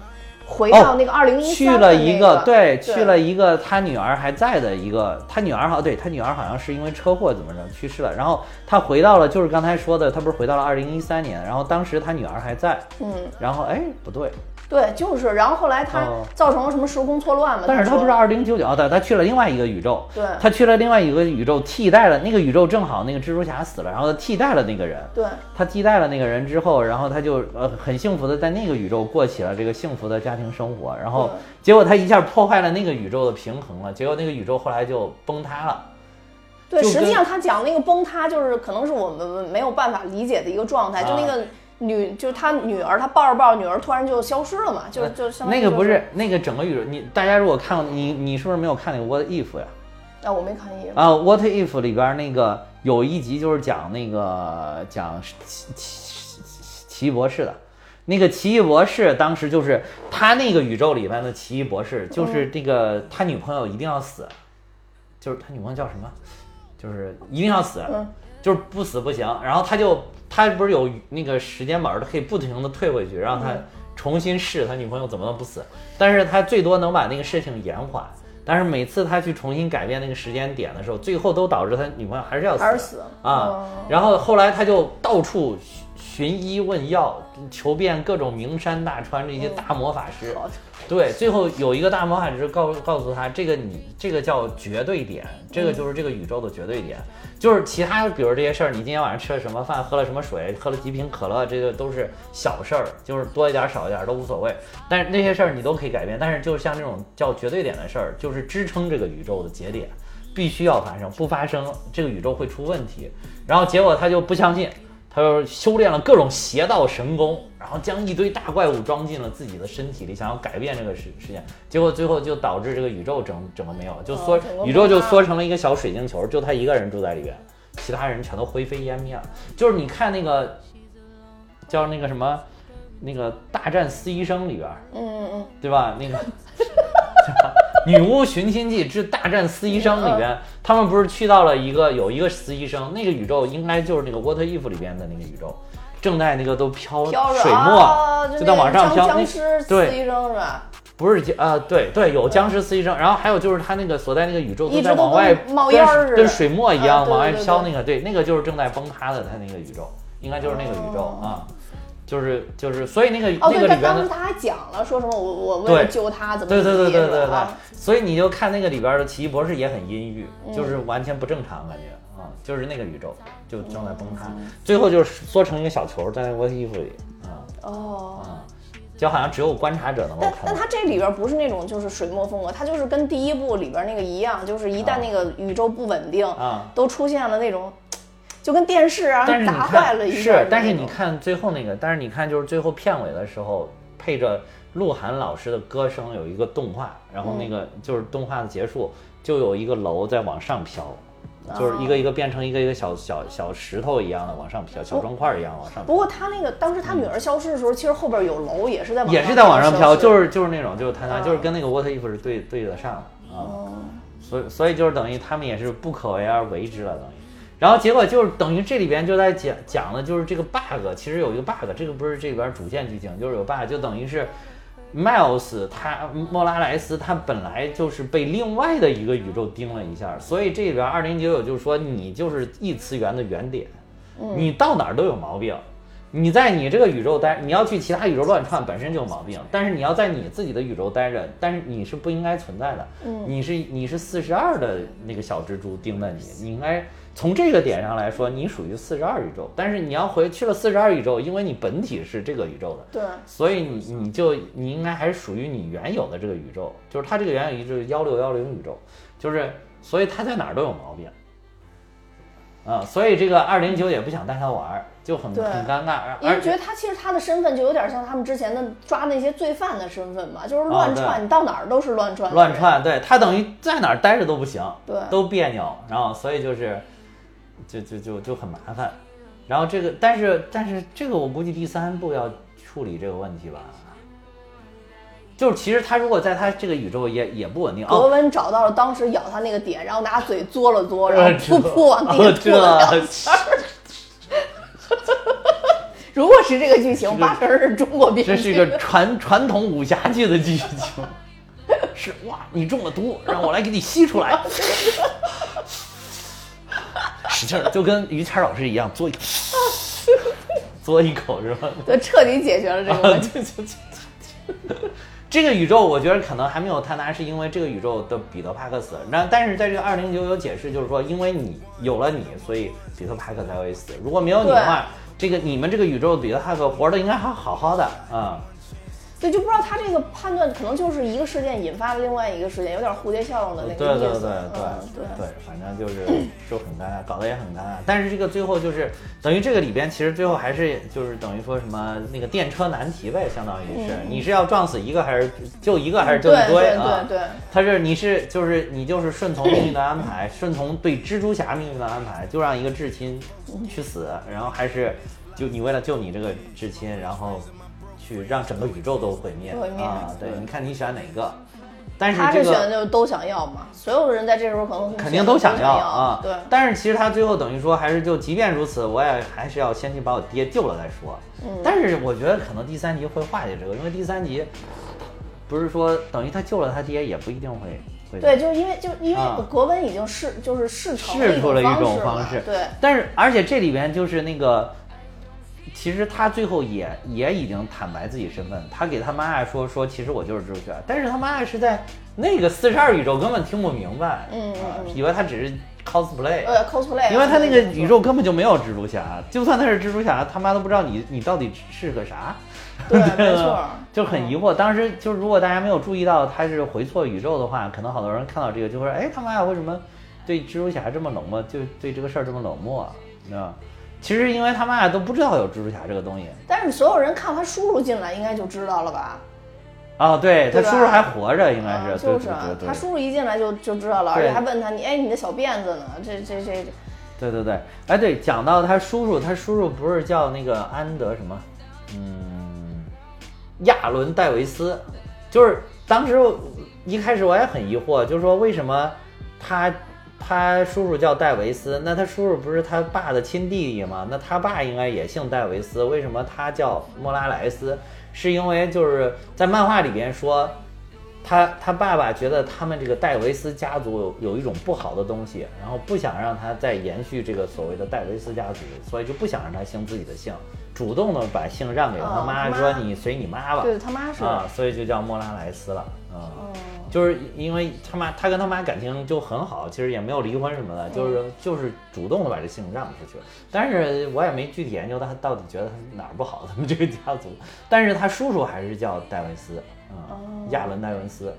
回到那个二零一哦去了一个对，去了一个他女儿还在的一个，他女儿好对他女儿好像是因为车祸怎么着去世了，然后他回到了就是刚才说的，他不是回到了二零一三年，然后当时他女儿还在，嗯，然后哎不对，对，就是，然后后来他哦造成了什么时空错乱嘛？但是他不是二零九九哦对，他去了另外一个宇宙，对他去了另外一个宇宙替代了那个宇宙正好那个蜘蛛侠死了，然后他替代了那个人，对他替代了那个人之后，然后他就呃很幸福的在那个宇宙过起了这个幸福的家庭生活，然后结果他一下破坏了那个宇宙的平衡了，结果那个宇宙后来就崩塌了。对，实际上他讲那个崩塌，就是可能是我们没有办法理解的一个状态，就那啊个女，就是他女儿，他抱着抱着女儿，突然就消失了嘛，就就相当于就那个不是那个整个宇宙，你大家如果看过你你是不是没有看那个 What If 呀？啊，我没看 If，啊，What If 里边那个有一集就是讲那个讲奇奇奇异博士的，那个奇异博士当时就是他那个宇宙里边的奇异博士，就是这个他女朋友一定要死，就是他女朋友叫什么？就是一定要死，嗯就是不死不行。然后他就他不是有那个时间本儿，他可以不停的退回去，让他重新试他女朋友怎么能不死。但是他最多能把那个事情延缓。但是每次他去重新改变那个时间点的时候，最后都导致他女朋友还是要死还是死啊哦。然后后来他就到处寻寻医问药，求遍各种名山大川这些大魔法师。好对，最后有一个大魔法师告告诉他，这个你这个叫绝对点，这个就是这个宇宙的绝对点，就是其他比如这些事儿，你今天晚上吃了什么饭，喝了什么水，喝了几瓶可乐，这个都是小事儿，就是多一点少一点都无所谓。但是那些事儿你都可以改变，但是就像这种叫绝对点的事儿，就是支撑这个宇宙的节点，必须要发生，不发生这个宇宙会出问题。然后结果他就不相信，他就修炼了各种邪道神功，然后将一堆大怪物装进了自己的身体里，想要改变这个事事件。结果最后就导致这个宇宙整整个没有，就缩、哦宇宙就缩成了一个小水晶球，就他一个人住在里边，其他人全都灰飞烟灭了。就是你看那个叫那个什么那个大战司医生里边，嗯嗯嗯，对吧？那个 女巫寻亲记之大战司医生里边，他们不是去到了一个有一个司医生，那个宇宙应该就是那个 What If 里边的那个宇宙，正在那个都飘水墨，啊，就在往上飘。那僵尸对。医生是吧？不是僵啊，对对，有僵尸实习生，然后还有就是他那个所在那个宇宙都在往外跟冒烟儿跟水墨一样往外飘那个，对，那个就是正在崩塌的，他那个宇宙应该就是那个宇宙哦。啊，就是就是，所以那个哦，对，那个里边当时他还讲了，说什么我我为了对救他怎么对对对怎么地对对所以你就看那个里边的奇异博士也很阴郁，嗯就是完全不正常感觉啊，就是那个宇宙就正在崩塌，嗯最后就是缩成一个小球在那个 what if 里啊哦。啊，就好像只有观察者能够但。但它这里边不是那种就是水墨风格，它就是跟第一部里边那个一样，就是一旦那个宇宙不稳定，啊都出现了那种，就跟电视啊砸坏了一样是，但是你看最后那个，但是你看就是最后片尾的时候配着鹿晗老师的歌声有一个动画，然后那嗯个就是动画的结束，就有一个楼在往上飘。就是一个一个变成一个一个小小小石头一样的往上飘，小砖块一样往上飘。不过他那个当时他女儿消失的时候，其实后边有楼也是在往也是在往上飘，就是就是那种，就是他他啊就是跟那个 What If 是对对得上的啊，所以所以就是等于他们也是不可为而为之了，等于。然后结果就是等于这里边就在讲讲的就是这个 bug，其实有一个 bug，这个不是这里边主线剧情，就是有 bug，就等于是 Miles 他莫拉莱斯他本来就是被另外的一个宇宙盯了一下，所以这里边二零九九就是说你就是异次元的原点，你到哪儿都有毛病。你在你这个宇宙待，你要去其他宇宙乱窜，本身就有毛病。但是你要在你自己的宇宙待着，但是你是不应该存在的。你是你是四十二的那个小蜘蛛盯的你，你应该从这个点上来说，你属于四十二宇宙。但是你要回去了四十二宇宙，因为你本体是这个宇宙的，对，所以你你就你应该还是属于你原有的这个宇宙，就是它这个原有宇宙幺六幺零宇宙，就是所以它在哪儿都有毛病。啊，所以这个二零九也不想带他玩儿，就很很尴尬，而因为而觉得他其实他的身份就有点像他们之前的抓那些罪犯的身份嘛，就是乱窜，你到哪儿都是乱窜，乱窜，对他等于在哪儿待着都不行，对都别扭，然后所以就是，就就就就很麻烦，然后这个但是但是这个我估计第三部要处理这个问题吧，就是其实他如果在他这个宇宙也也不稳定格哦，温找到了当时咬他那个点，然后拿嘴嘬了嘬，然后 呃噗噗往地这下吐了两这下。如果是这个剧情，八成是中国编剧。这是一个传传统武侠剧的剧情，是哇，你中了毒，让我来给你吸出来，使劲儿，就跟于谦老师一样，嘬一口，嘬一口是吧？就，彻底解决了这个问题。这个宇宙我觉得可能还没有坍塌，是因为这个宇宙的彼得帕克死。那但是在这个二零九有解释，就是说因为你有了你，所以彼得帕克才会死。如果没有你的话，这个你们这个宇宙彼得帕克活的应该还好好的啊。对，就不知道他这个判断可能就是一个事件引发了另外一个事件，有点蝴蝶效应的那对个意思。对对对嗯对对，反正就是就很尴尬，搞得也很尴尬。但是这个最后就是等于这个里边，其实最后还是就是等于说什么那个电车难题呗，相当于是你是要撞死一个还是就一个还是救一堆啊？对对，他是你是就是你就是顺从命运的安排，顺从对蜘蛛侠命运的安排，就让一个至亲去死，然后还是就你为了救你这个至亲，然后去让整个宇宙都毁灭毁灭啊？对，你看你选哪个？但是他这个这选的就是都想要嘛，所有的人在这时候可能肯定都想要要啊。对，但是其实他最后等于说，还是就即便如此，我也还是要先去把我爹救了再说。嗯但是我觉得可能第三集会化解这个，因为第三集不是说等于他救了他爹，也不一定会会对，就是因为就因啊为格温已经试就是试成试出了一种方方式。对，但是而且这里边就是那个。其实他最后也也已经坦白自己身份，他给他妈妈说说，其实我就是蜘蛛侠，但是他妈妈是在那个四十二宇宙根本听不明白，嗯以为他只是 cosplay，呃 cosplay，因为他那个宇宙根本就没有蜘蛛侠，就算他是蜘蛛侠，他妈都不知道你你到底是个啥，对没错 就很疑惑。当时就如果大家没有注意到他是回错宇宙的话，可能好多人看到这个就会说，哎，他妈呀，为什么对蜘蛛侠这么冷漠，就对这个事儿这么冷漠，你知道吗？其实因为他妈呀都不知道有蜘蛛侠这个东西。但是所有人看他叔叔进来，应该就知道了吧？啊，对他叔叔还活着，应该是，啊就是啊对对对。他叔叔一进来就就知道了，而且还问他你哎你的小辫子呢？这这这。对对对，哎对，讲到他叔叔，他叔叔不是叫那个安德什么？嗯，亚伦戴维斯，就是当时一开始我也很疑惑，就是说为什么他他叔叔叫戴维斯，那他叔叔不是他爸的亲弟弟吗？那他爸应该也姓戴维斯，为什么他叫莫拉莱斯？是因为就是在漫画里边说，他他爸爸觉得他们这个戴维斯家族有有一种不好的东西，然后不想让他再延续这个所谓的戴维斯家族，所以就不想让他姓自己的姓，主动的把姓让给他妈，哦他妈说你随你妈吧。对他妈是啊，所以就叫莫拉莱斯了啊。哦就是因为他妈，他跟他妈感情就很好，其实也没有离婚什么的，就是就是主动的把这姓让出去了。但是我也没具体研究他到底觉得他哪儿不好，他们这个家族。但是他叔叔还是叫戴维斯，哦。嗯，亚伦戴维斯。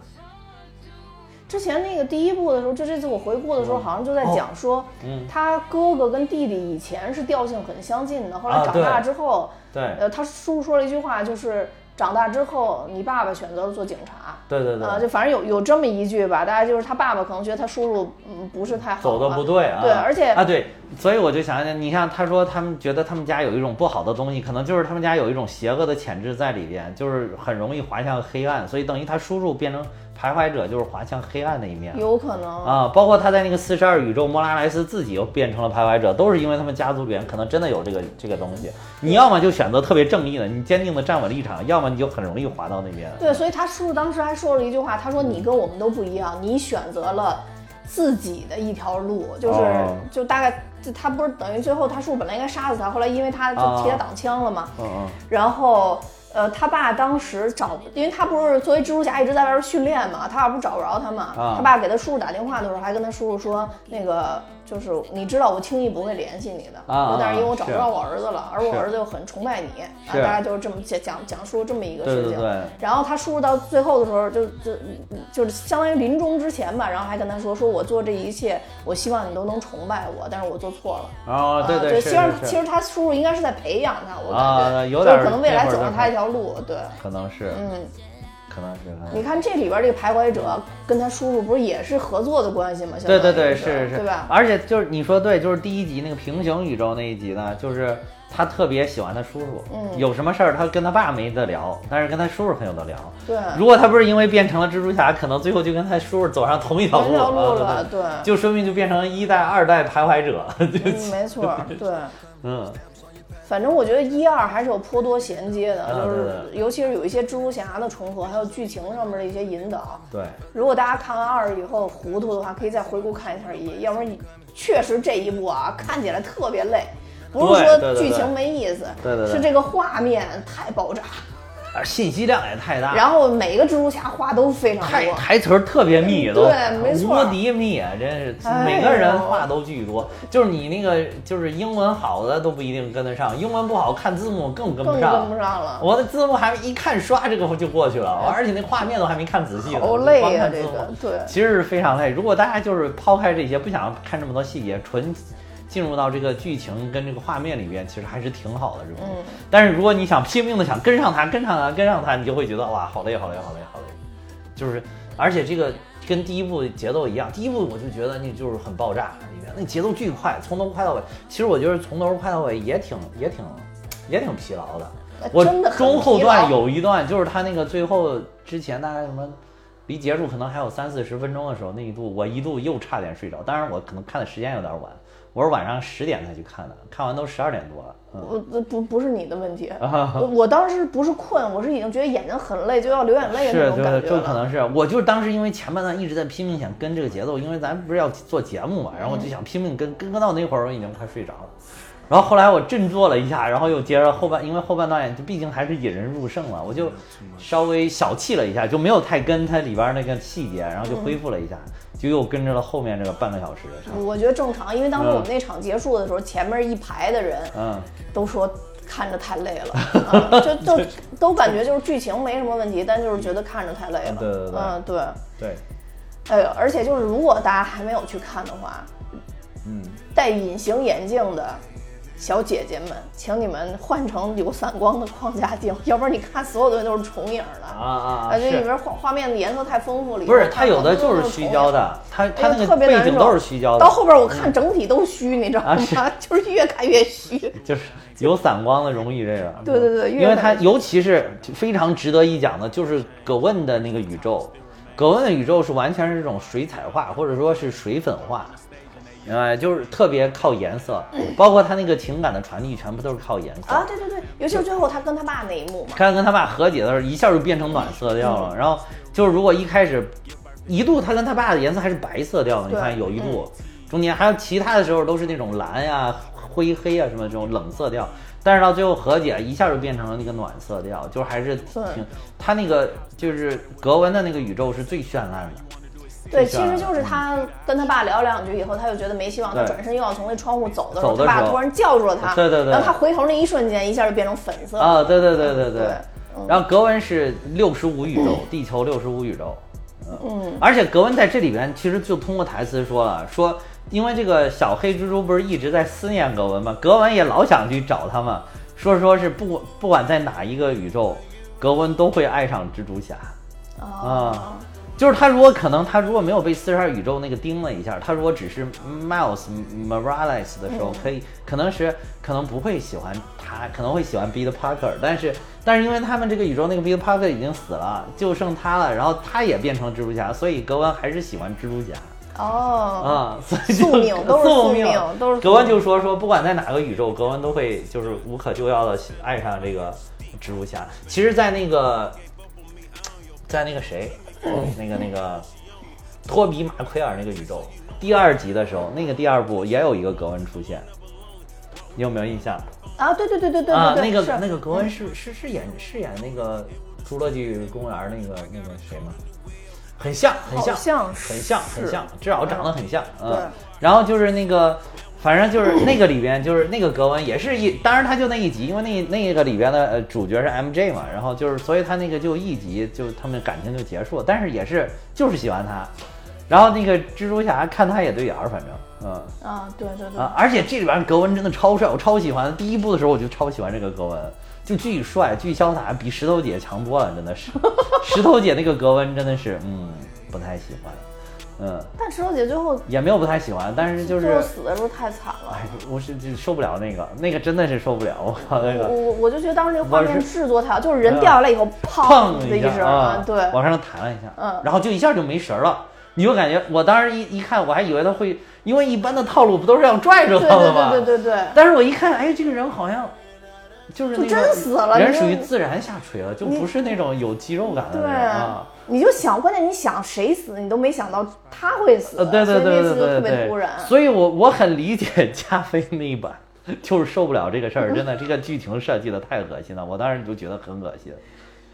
之前那个第一部的时候，就这次我回顾的时候，好像就在讲说，嗯。他哥哥跟弟弟以前是调性很相近的，后来啊长大之后，对。呃，他叔叔说了一句话，就是长大之后，你爸爸选择了做警察。对对对，啊，就反正有有这么一句吧，大家就是他爸爸可能觉得他叔叔嗯不是太好走的不对啊。对，而且啊对，所以我就想想，你像他说他们觉得他们家有一种不好的东西，可能就是他们家有一种邪恶的潜质在里边，就是很容易滑向黑暗，所以等于他叔叔变成徘徊者，就是滑向黑暗的一面。有可能啊，包括他在那个四十二宇宙，莫拉莱斯自己又变成了徘徊者，都是因为他们家族里面可能真的有这个这个东西。你要么就选择特别正义的，你坚定的站稳立场，要么你就很容易滑到那边。对，所以他叔叔当时还说了一句话，他说你跟我们都不一样，你选择了自己的一条路，就是、哦就大概就他不是等于最后他叔叔本来应该杀死他，后来因为他就替他挡枪了嘛，嗯嗯，然后。呃，他爸当时找，因为他不是作为蜘蛛侠一直在外边训练嘛，他爸不是找不着他嘛。啊他爸给他叔叔打电话的时候，还跟他叔叔说，那个就是你知道我轻易不会联系你的，啊但是因为我找不是着我儿子了，而我儿子又很崇拜你，啊，大概就是这么讲讲讲述这么一个事情。对对对。然后他叔叔到最后的时候就，就就是相当于临终之前吧，然后还跟他说，说我做这一切，我希望你都能崇拜我，但是我做错了。哦，对啊，对，就是其实其实他叔叔应该是在培养他，我感觉，啊有点就是可能未来走上他一条路，对，可能是，嗯，可能是，你看这里边这个徘徊者跟他叔叔不是也是合作的关系吗？相对对对，是是是，对吧？而且就是你说对，就是第一集那个平行宇宙那一集呢，就是他特别喜欢他叔叔，嗯有什么事儿他跟他爸没得聊，但是跟他叔叔很有得聊。对，如果他不是因为变成了蜘蛛侠，可能最后就跟他叔叔走上同一条路了，对对，就说明就变成一代、二代徘徊者。嗯，没错，对。嗯，反正我觉得一二还是有颇多衔接的，啊就是尤其是有一些蜘蛛侠的重合，还有剧情上面的一些引导。对，如果大家看完二以后糊涂的话，可以再回顾看一下一，要不然你确实这一部啊看起来特别累，不是说剧情没意思，对对对。是这个画面太爆炸，啊信息量也太大，然后每个蜘蛛侠话都非常多。台词儿特别密，都对没错无敌密啊！真是每个人话都巨多，就是你那个就是英文好的都不一定跟得上，英文不好看字幕更跟不上。跟不上了，我的字幕还没一看刷这个就过去了，而且那画面都还没看仔细呢，好累呀、这个对。其实是非常累。如果大家就是抛开这些，不想看这么多细节，纯进入到这个剧情跟这个画面里边，其实还是挺好的这种。嗯但是如果你想拼命的想跟上它，跟上它，跟上它，你就会觉得哇，好累，好累，好累，好累。就是，而且这个跟第一部节奏一样，第一部我就觉得那就是很爆炸里面，那节奏巨快，从头快到尾。其实我觉得从头快到尾也挺也挺也挺疲劳的。我中后段有一段，就是他那个最后之前大概什么，离结束可能还有三四十分钟的时候，那一度我一度又差点睡着。当然我可能看的时间有点晚，我是晚上十点才去看的，看完都十二点多了。嗯，我不不是你的问题，啊我我当时不是困，我是已经觉得眼睛很累，就要流眼泪的那种感觉了。就可能是我就是当时因为前半段一直在拼命想跟这个节奏，因为咱不是要做节目嘛，然后我就想拼命跟跟跟到那会儿我已经快睡着了。然后后来我振作了一下，然后又接着后半，因为后半段就毕竟还是引人入胜了，我就稍微小气了一下，就没有太跟它里边那个细节，然后就恢复了一下，就又跟着了后面这个半个小时的场。我觉得正常，因为当时我们那场结束的时候，前面一排的人嗯，都说看着太累了，啊、就都都感觉就是剧情没什么问题，但就是觉得看着太累了。对对对嗯，对。对，哎呦，而且就是如果大家还没有去看的话，嗯，戴隐形眼镜的小姐姐们，请你们换成有散光的框架镜，要不然你看所有东西都是重影的。啊啊啊，这里是。边画画面的颜色太丰富了，不是，它它有的就是虚焦的，它它那个背景都是虚焦的。到后边我看整体都虚，你知道吗？啊 就是越看越虚。就是有散光的容易这个。对对对因为它尤其是非常值得一讲的，就是葛问的那个宇宙，葛问的宇宙是完全是这种水彩画或者说是水粉画，明白？就是特别靠颜色，包括他那个情感的传递，全部都是靠颜色。啊，对对对，尤其是最后他跟他爸那一幕嘛，看跟他爸和解的时候，一下就变成暖色调了。然后就是如果一开始一度他跟他爸的颜色还是白色调的，你看有一度，中间还有其他的时候都是那种蓝呀、灰黑啊什么这种冷色调，但是到最后和解一下就变成了那个暖色调，就还是挺他那个就是格温的那个宇宙是最绚烂的。对，其实就是他跟他爸聊两句以后，他就觉得没希望，他转身又要从那窗户走的时候，走的时候他爸突然叫住了他，对对对。然后他回头那一瞬间，一下就变成粉色啊，对对对对对。然后格温是六十五宇宙，地球六十五宇宙。嗯，而且格温在这里边其实就通过台词说了，说因为这个小黑蜘蛛不是一直在思念格温吗？格温也老想去找他们，说说是不不管在哪一个宇宙，格温都会爱上蜘蛛侠。啊，就是他如果可能，他如果没有被四十二宇宙那个盯了一下，他如果只是 Miles Morales 的时候，可以可能是可能不会喜欢他，可能会喜欢 Peter Parker，但是但是因为他们这个宇宙那个 Peter Parker 已经死了，就剩他了，然后他也变成蜘蛛侠，所以格温还是喜欢蜘蛛侠。哦，啊，所以就宿命都是宿宿命都是格温就说说不管在哪个宇宙，格温都会就是无可救药的爱上这个蜘蛛侠。其实，在那个在那个谁，那个那个托比马奎尔那个宇宙第二集的时候，那个第二部也有一个格温出现，你有没有印象？啊，对对对对对啊，对对，是那个那个格温是是是演是演那个侏罗纪公园那个那个谁吗？很像，很像，像是很像，很像，至少长得很像。嗯，然后就是那个，反正就是那个里边就是那个格温也是一，当然他就那一集，因为那那个里边的呃主角是 MJ 嘛，然后就是所以他那个就一集就他们感情就结束了，但是也是就是喜欢他。然后那个蜘蛛侠看他也对眼儿，反正，嗯。啊，对对对，啊！而且这里边格温真的超帅，我超喜欢。第一部的时候我就超喜欢这个格温，就巨帅、巨潇洒，比石头姐强多了，真的是。石头姐那个格温真的是，嗯，不太喜欢，嗯，但石头姐最后也没有不太喜欢，但是就是最后，死的时候太惨了哎。，我是就受不了那个，那个真的是受不了，我靠那个，我我就觉得当时那个画面制作太好，就是人掉下来以后，砰的一声啊，对，往上弹了一下，嗯然后就一下就没神儿了。你就感觉，我当时一一看，我还以为他会，因为一般的套路不都是要拽着对他的吗？对对对对对，但是我一看，哎，这个人好像就是那个就真死了人属于自然下垂了，就不是那种有肌肉感的对那种啊。你就想，关键你想谁死，你都没想到他会死，呃，对对对对就特别对。对突然。所以我我很理解加菲那一版，就是受不了这个事儿，真的，这个剧情设计的太恶心了，我当时就觉得很恶心。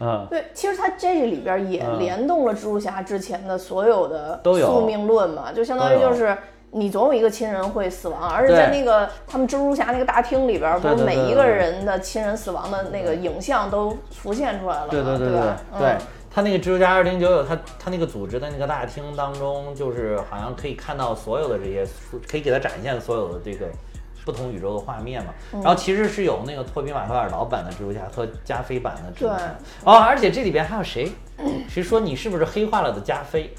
嗯，对，其实它这里边也嗯。联动了蜘蛛侠之前的所有的宿命论嘛，就相当于就是你总有一个亲人会死亡，而且在那个他们蜘蛛侠那个大厅里边，不是每一个人的亲人死亡的那个影像都浮现出来了嘛，对对对对吧？对。嗯，他那个蜘蛛侠二零九九，他他那个组织的那个大厅当中，就是好像可以看到所有的这些，可以给他展现所有的这个不同宇宙的画面嘛。嗯然后其实是有那个托比马奎尔老版的蜘蛛侠和加菲版的蜘蛛侠对。哦，而且这里边还有谁？谁说你是不是黑化了的加菲？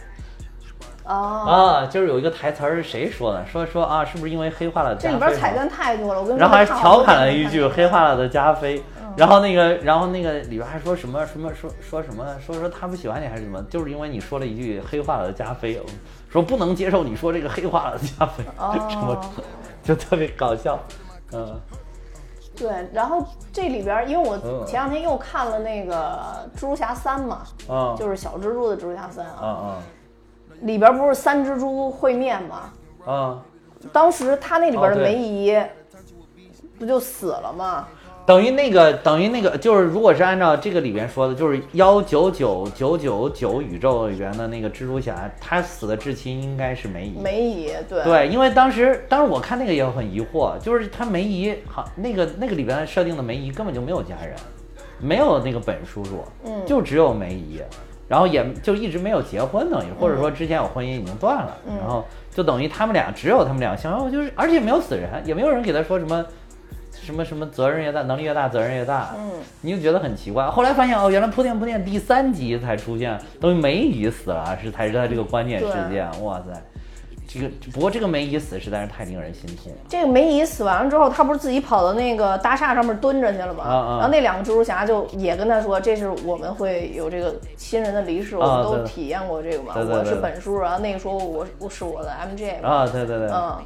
哦，啊，就是有一个台词儿是谁说的？说说啊，是不是因为黑化了？这里边彩蛋太多了，我跟你说，然后还调侃了一句“黑化了的加菲”，然后那个，然后那个里边还说什么什么说说什么说说他不喜欢你还是什么，就是因为你说了一句“黑化了的加菲”，说不能接受你说这个黑化了的加菲，哦。什么就特别搞笑，嗯。对，然后这里边，因为我嗯。前两天又看了那个《蜘蛛侠三》嘛，嗯。就是小蜘蛛的蜘蛛侠三嗯啊，嗯里边不是三蜘蛛会面嘛？嗯，当时他那里边的梅姨不就死了吗？等于那个等于那个就是如果是按照这个里边说的，就是幺九九九九九宇宙里边的那个蜘蛛侠，他死的至亲应该是梅姨。梅姨，对对，因为当时当时我看那个也很疑惑，就是他梅姨好那个那个里边设定的梅姨根本就没有家人，没有那个本叔叔，嗯就只有梅姨，然后也就一直没有结婚，等于或者说之前有婚姻已经断了，然后就等于他们俩只有他们俩相爱，就是而且没有死人，也没有人给他说什么。什么什么责任越大，能力越大，责任越大，嗯，你就觉得很奇怪。后来发现哦，原来铺垫铺垫，第三集才出现，等于梅姨死了，是才是他这个关键事件。哇塞，这个不过这个梅姨死实在是太令人心痛了。这个梅姨死完了之后，他不是自己跑到那个大厦上面蹲着去了吗？啊啊然后那两个蜘蛛侠就也跟他说，这是我们会有这个亲人的离世，我们都体验过这个嘛。对对对我是本叔，然后那个说我我是我的 MJ 嘛。啊，对对对，嗯，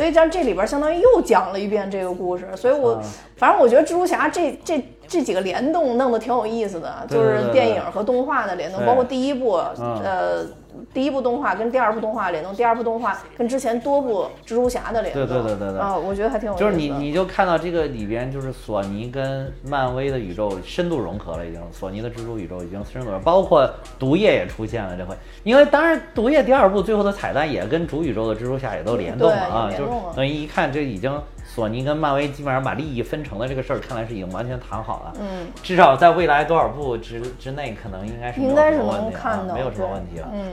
所以在这里边相当于又讲了一遍这个故事，所以我、啊。反正我觉得蜘蛛侠这这这几个联动弄得挺有意思的，就是电影和动画的联动，包括第一部，嗯。呃，第一部动画跟第二部动画联动，第二部动画跟之前多部蜘蛛侠的联动，对对对对对啊，我觉得还挺有意思的。就是你，你就看到这个里边，就是索尼跟漫威的宇宙深度融合了，已经。索尼的蜘蛛宇宙已经深度融合，包括毒液也出现了这回。因为当然，毒液第二部最后的彩蛋也跟主宇宙的蜘蛛侠也都联动了对啊，就等于一看这已经索尼跟漫威基本上把利益分成的这个事儿，看来是已经完全谈好了。嗯，至少在未来多少部之之内，可能应该是没有应该是什么问题啊能看到，没有什么问题了。嗯，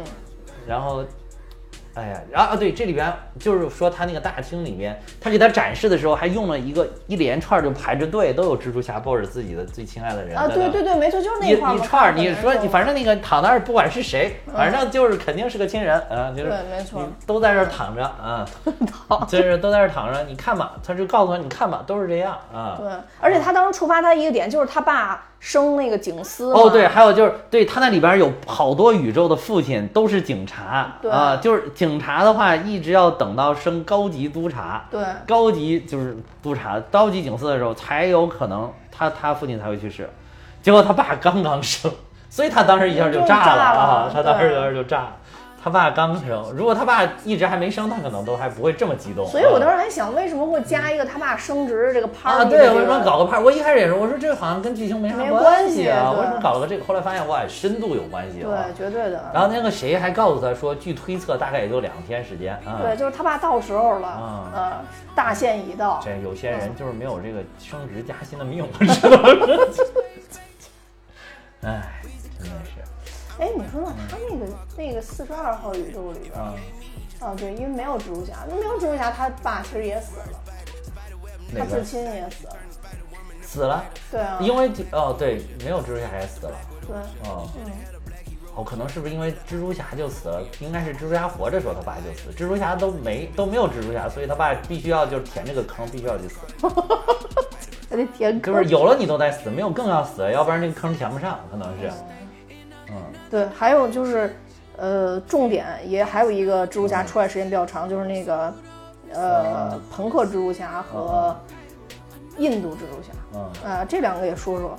然后，哎呀，然后啊，对，这里边就是说他那个大厅里面，他给他展示的时候，还用了一个一连串就排着队，都有蜘蛛侠抱着自己的最亲爱的人啊，对对对，没错，就是那一块儿一串儿，你说你反正那个躺那儿，不管是谁，反正就是肯定是个亲人啊，就是对没错你都在这儿躺着啊，就是都在这儿躺着，你看吧，他就告诉他你看吧，都是这样啊。对，而且他当时触发他一个点，就是他爸生那个警司哦，对，还有就是，对他那里边有好多宇宙的父亲都是警察对啊，就是警察的话，一直要等到升高级督察，对高级就是督察、高级警司的时候，才有可能他他父亲才会去世。结果他爸刚刚升，所以他当时一下就炸了啊！他当时对一下就炸了。他爸刚生，如果他爸一直还没生，他可能都还不会这么激动。所以我啊当时还想，为什么会加一个他爸升职这个 party？啊，对，为什么搞个搞个派？我一开始也是，我说这好像跟剧情没啥没关关系系啊，对为什么搞了个这个？后来发现哇，深度有关系啊。对，绝对的。然后那个谁还告诉他说，据推测大概也就两天时间啊。对，就是他爸到时候了，啊呃，大限已到。这有些人就是没有这个升职加薪的命，我知道吗？哎，真的是哎，你说呢？他那个那个四十二号宇宙里边，啊，啊，对，因为没有蜘蛛侠，那没有蜘蛛侠，他爸其实也死了，他至亲也死了。死了？对啊，因为哦对，没有蜘蛛侠也死了。对，哦嗯，哦，可能是不是因为蜘蛛侠就死了？应该是蜘蛛侠活着时候他爸就死，蜘蛛侠都没都没有蜘蛛侠，所以他爸必须要就是填这个坑，必须要去死。还得填坑。就是有了你都得死，没有更要死，要不然那个坑填不上，可能是。嗯，对，还有就是，呃，重点也还有一个蜘蛛侠出来时间比较长，就是那个，呃，嗯朋克蜘蛛侠和印度蜘蛛侠，嗯呃，这两个也说说。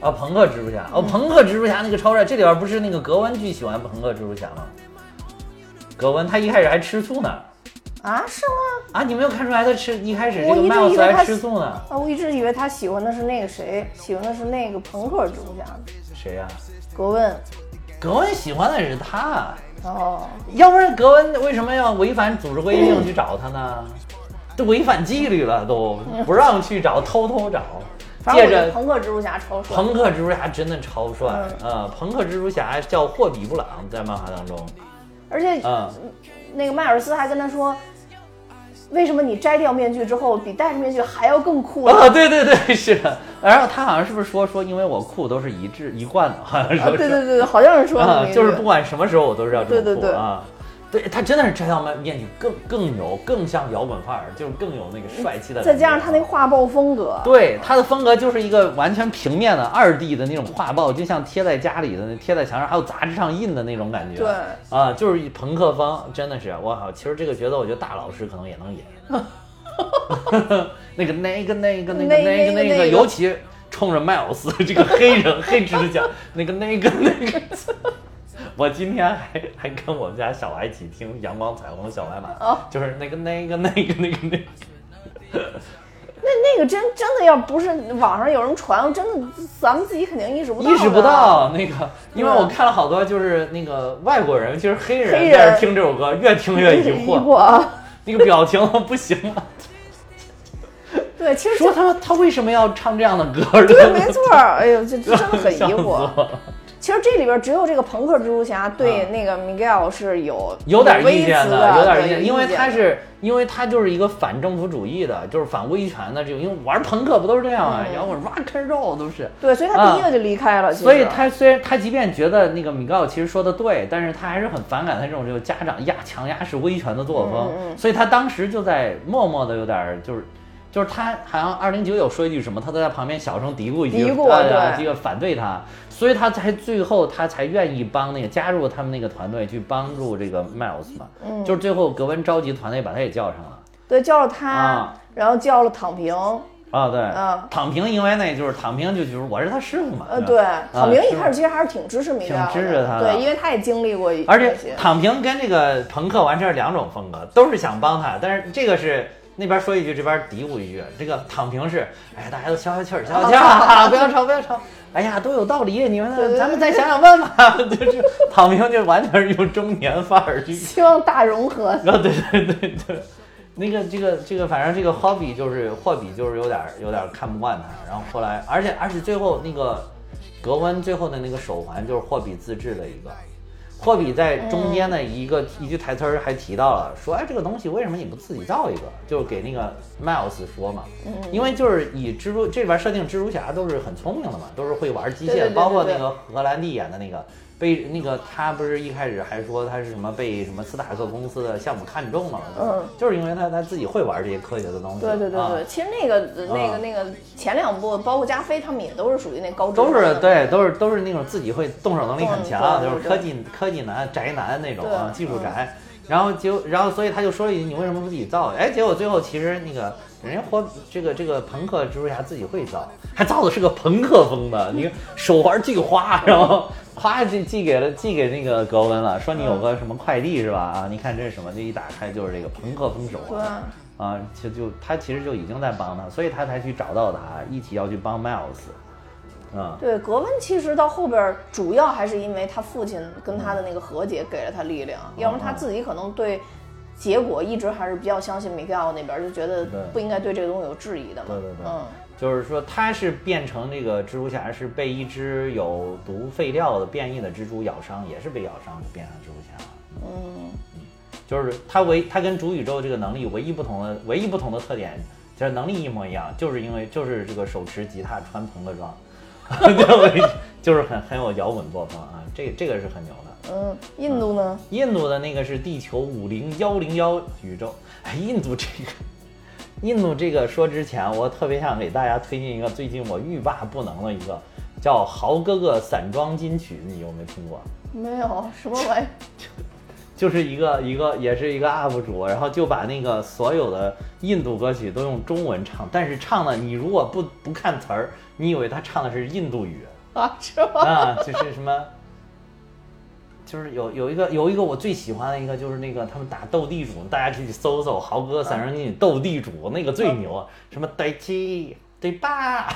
啊，朋克蜘蛛侠，哦，朋克蜘蛛侠那个超帅，这里边不是那个格温巨喜欢朋克蜘蛛侠吗？格温他一开始还吃醋呢，啊，是吗？啊，你没有看出来他吃一开始这个麦克斯还吃醋呢？啊，我一直以为他喜欢的是那个谁，喜欢的是那个朋克蜘蛛侠谁呀、格温。格温喜欢的是他，哦，要不然格温为什么要违反组织规定去找他呢？这违反纪律了，都不让去找，偷偷找，借着我朋克蜘蛛侠超帅。朋克蜘蛛侠真的超帅，嗯。呃，朋克蜘蛛侠叫霍比布朗，在漫画当中，而且嗯，那个迈尔斯还跟他说，为什么你摘掉面具之后比戴着面具还要更酷呢？啊，对对对，是的。然后他好像是不是说说，因为我酷都是一致一贯的，好像是对对对对，好像是说就是不管什么时候我都是要这么对对对酷啊。对他真的是摘掉面面具更更有更像摇滚范儿，就是更有那个帅气的。再加上他那画报风格，对他的风格就是一个完全平面的二 D 的那种画报，就像贴在家里的、贴在墙上，还有杂志上印的那种感觉。对啊，就是一朋克风，真的是我靠！其实这个角色，我觉得大老师可能也能演。那个那个那个那个那那个那个，那个那个尤其冲着麦尔斯这个黑人黑指甲，那个那个那个。我今天还还跟我们家小孩一起听《阳光彩虹小白马》哦就是那个那个那个那个那个。那那个真真的要不是网上有人传，真的咱们自己肯定意识不到，意识不到那个，因为我看了好多，就是那个外国人，就是黑人在这听这首歌，越听越疑 疑惑，惑啊。那个表情不行了。对，其实说这他他为什么要唱这样的歌？对，没错。哎呦，这这真的很疑惑。其实这里边只有这个朋克蜘蛛侠对那个 Miguel 是有啊有点意见的，有点意见，因为他是因为他就是一个反政府主义的，就是反威权的这种，因为玩朋克不都是这样啊，嗯。摇滚 rock and roll 都是。对，所以他第一个就离开了。所以他虽然他即便觉得那个米高其实说的对，但是他还是很反感他这种就是家长压强压式威权的作风，所以他当时就在默默的有点儿就是。就是他好像二零九九说一句什么，他都在旁边小声嘀咕一句，嘀咕这个反对他，所以他才最后他才愿意帮那个加入他们那个团队去帮助这个 Miles 嘛，嗯。就是最后格温召集团队把他也叫上了，对叫了他，啊。然后叫了躺平，啊，对，嗯。躺平，因为那就是躺平，就就是我是他师傅嘛。呃，对，躺平一开始其实还是挺支持米挺支持他的。对，因为他也经历过一而且躺平跟这个朋克完全是两种风格，都是想帮他，但是这个是那边说一句，这边嘀咕一句。这个躺平是，哎，大家都消消气儿，消消气儿，啊 不要吵，不要吵。哎呀，都有道理，你们咱们再想想办法。就是躺平就完全是用中年范儿去希望大融合。啊，对对对对，那个这个这个，反正这个霍比就是霍比就是有点儿有点儿看不惯他，然后后来，而且而且最后那个格温最后的那个手环就是霍比自制的一个。霍比在中间的一个、一句台词儿还提到了，说哎这个东西为什么你不自己造一个？就是给那个 Miles 说嘛，因为就是以蜘蛛这边设定蜘蛛侠都是很聪明的嘛，都是会玩机械，对对对。包括那个荷兰弟演的那个被那个他不是一开始还说他是什么被什么斯塔克公司的项目看中了，嗯，就是因为他他自己会玩这些科学的东西，对对对其实那个那个啊那个前两部，包括加菲他们也都是属于那高中都是对，都是都是那种自己会动手能力很强，就是科技科技男宅男那种啊，技术宅。然后就然后所以他就说了一句：“你为什么不自己造？”哎，结果最后其实那个人家活这个这个朋克蜘蛛侠自己会造，还造的是个朋克风的，你看手环巨花，然后哗就寄给了寄给那个格温了，说你有个什么快递是吧？啊，你看这是什么？这一打开就是这个朋克风手对环。啊，就就他其实就已经在帮他，所以他才去找到他，一起要去帮 Miles。啊，对，格温其实到后边主要还是因为他父亲跟他的那个和解给了他力量，要不然他自己可能对结果一直还是比较相信米盖奥那边，就觉得不应该对这个东西有质疑的嘛。对对对嗯，就是说它是变成这个蜘蛛侠，是被一只有毒废料的变异的蜘蛛咬伤，也是被咬伤就变成蜘蛛侠了。嗯，就是它唯它跟主宇宙这个能力唯一不同的唯一不同的特点，就是能力一模一样，就是因为就是这个手持吉他穿朋克装，就 就是很很有摇滚作风啊，这这个是很牛的。嗯，印度呢？印度的那个是地球五零幺零幺宇宙，哎，印度这个，印度这个说之前，我特别想给大家推荐一个最近我欲罢不能的一个叫《豪哥哥散装金曲》，你有没有听过？没有什么玩意儿。就是一个一个也是一个 UP 主，然后就把那个所有的印度歌曲都用中文唱，但是唱的你如果不不看词儿，你以为他唱的是印度语啊，是吗？啊，就是什么，就是有有一个有一个我最喜欢的一个就是那个他们打斗地主，大家去搜搜豪哥散装金曲斗地主那个最牛，什么对七对八，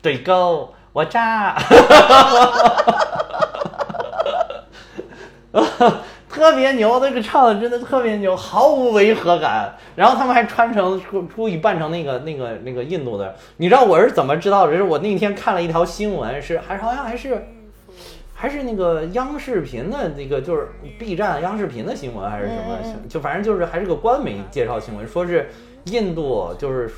对勾我炸。特别牛，那个唱的真的特别牛，毫无违和感。然后他们还穿成出故意扮成那个那个那个印度的，你知道我是怎么知道的？是我那天看了一条新闻，是还好像还是还是那个央视频的那个，就是 B 站央视频的新闻还是什么，就反正就是还是个官媒介绍新闻，说是印度就是。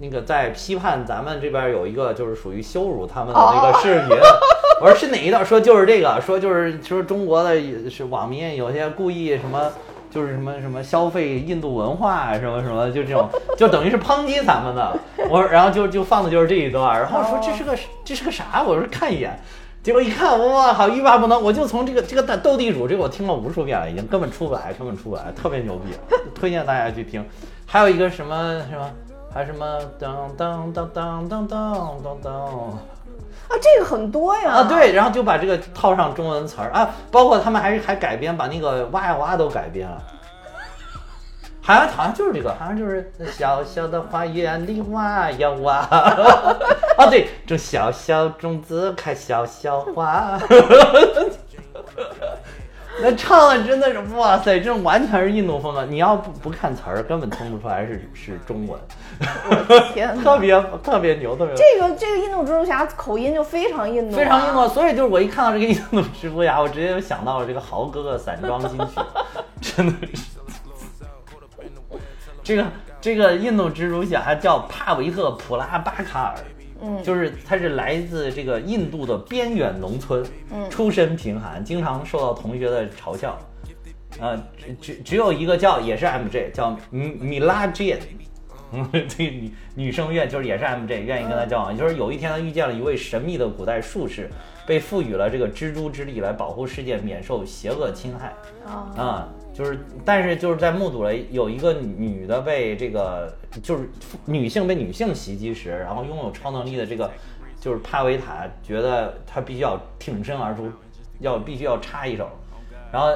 那个在批判咱们这边有一个就是属于羞辱他们的那个视频，我说是哪一段？说就是这个，说就是说中国的是网民有些故意什么，就是什么什么消费印度文化什么什么，就这种，就等于是抨击咱们的。我说，然后就就放的就是这一段，然后说这是个这是个啥？我说看一眼，结果一看，哇靠，欲罢不能！我就从这个这个斗地主这个我听了无数遍了，已经根本出不来，根本出不来，特别牛逼，推荐大家去听。还有一个什么什么。还什么当当当当当当当当啊，这个很多呀。啊，对，然后就把这个套上中文词儿啊，包括他们还还改编，把那个哇呀哇都改编了，好像好像就是这个，好像就是小小的花园里挖呀挖，啊对，种小小种子开小小花。那唱的真的是哇塞，这完全是印度风啊！你要不不看词儿，根本听不出来是是中文。天哪，特别特别牛，特别这个这个印度蜘蛛侠口音就非常印度、啊，非常印度。所以就是我一看到这个印度蜘蛛侠，我直接就想到了这个豪哥哥散装金曲，真的是。这个这个印度蜘蛛侠叫帕维特普拉巴卡尔。嗯，就是他是来自这个印度的边远农村，嗯，出身贫寒，经常受到同学的嘲笑。呃，只只只有一个叫也是 MJ 叫米米拉 Jane，嗯，这个女女生愿就是也是 MJ 愿意跟他交往。就是有一天他遇见了一位神秘的古代术士，被赋予了这个蜘蛛之力来保护世界免受邪恶侵害。啊，啊，就是但是就是在目睹了有一个女的被这个就是女性被女性袭击时，然后拥有超能力的这个就是帕维塔觉得他必须要挺身而出，要必须要插一手，然后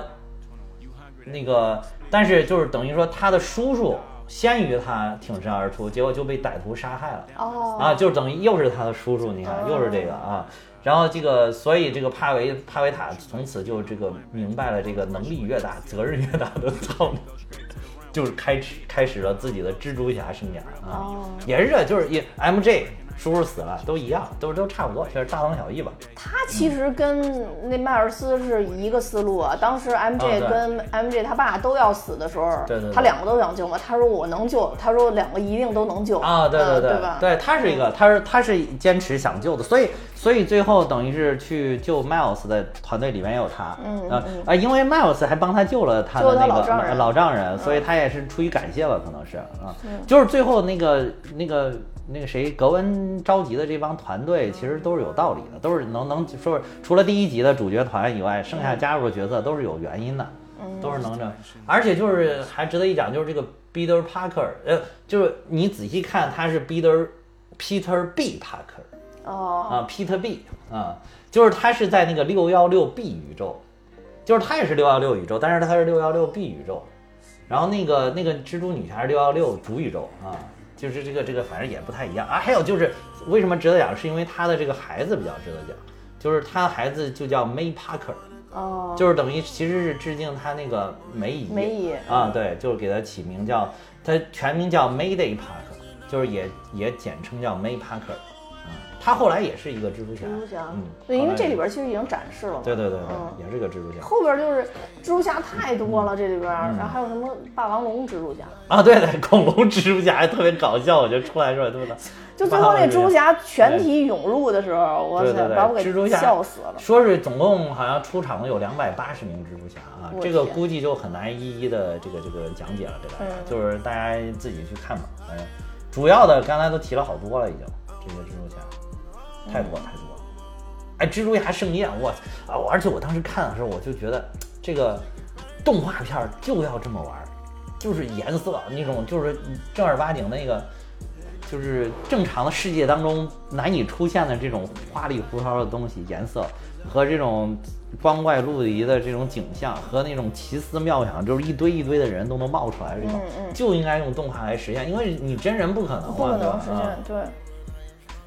那个但是就是等于说他的叔叔先于他挺身而出，结果就被歹徒杀害了。哦啊，就等于又是他的叔叔，你看又是这个啊。然后这个，所以这个帕维帕维塔从此就这个明白了，这个能力越大，责任越大的道理，就是开始开始了自己的蜘蛛侠生涯啊。哦也是这，就是也 MJ 叔叔死了，都一样，都都差不多，就是大同小异吧。他其实跟那迈尔斯是一个思路啊。当时 MJ 跟 MJ 他爸都要死的时候，对对对他两个都想救嘛。他说我能救，他说两个一定都能救啊，对对呃对吧？对，他是一个，他是他是坚持想救的，所以所以最后等于是去救 Miles 的团队里面也有他，嗯啊啊，因为 Miles 还帮他救了他的那个老丈人嗯老丈人，所以他也是出于感谢吧，可能是啊，就是最后那个那个那个谁格温召集的这帮团队其实都是有道理的，都是能能说是除了第一集的主角团以外，剩下加入的角色都是有原因的。都是能这，而且就是还值得一讲，就是这个 Peter Parker，呃，就是你仔细看，他是 Peter Peter B Parker 哦，啊，Peter B 啊，就是他是在那个六幺六 B 宇宙，就是他也是六幺六宇宙，但是他是六幺六 B 宇宙，然后那个那个蜘蛛女侠是六幺六主宇宙啊，就是这个这个反正也不太一样啊。还有就是为什么值得讲，是因为他的这个孩子比较值得讲，就是他的孩子就叫 May Parker。哦，就是等于其实是致敬他那个梅姨，梅姨啊，对，就是给他起名叫他全名叫 Mayday Parker，就是也也简称叫 May Parker，啊，他后来也是一个蜘蛛侠，蜘蛛侠。嗯，，对，因为这里边其实已经展示了嘛。对对对对，嗯。也是个蜘蛛侠。后边就是蜘蛛侠太多嗯了，这里边，然后还有什么霸王龙蜘蛛侠，啊，对对，恐龙蜘蛛侠还特别搞笑，我觉得出来的时候特别的，就最后那蜘蛛侠。全体涌入的时候，哇塞，对对对把我给笑死了。说是总共好像出场了有两百八十名蜘蛛侠啊，这个估计就很难一一的这个这个讲解了，给大家，嗯。就是大家自己去看吧。反正主要的刚才都提了好多了，已经这些蜘蛛侠太多太多了。哎，蜘蛛侠盛宴，我啊，而且我当时看的时候，我就觉得这个动画片儿就要这么玩儿，就是颜色那种，就是正儿八经那个。就是正常的世界当中难以出现的这种花里胡哨的东西，颜色和这种光怪陆离的这种景象，和那种奇思妙想，就是一堆一堆的人都能冒出来这种，嗯嗯就应该用动画来实现，因为你真人不可能嘛，不能实现，对，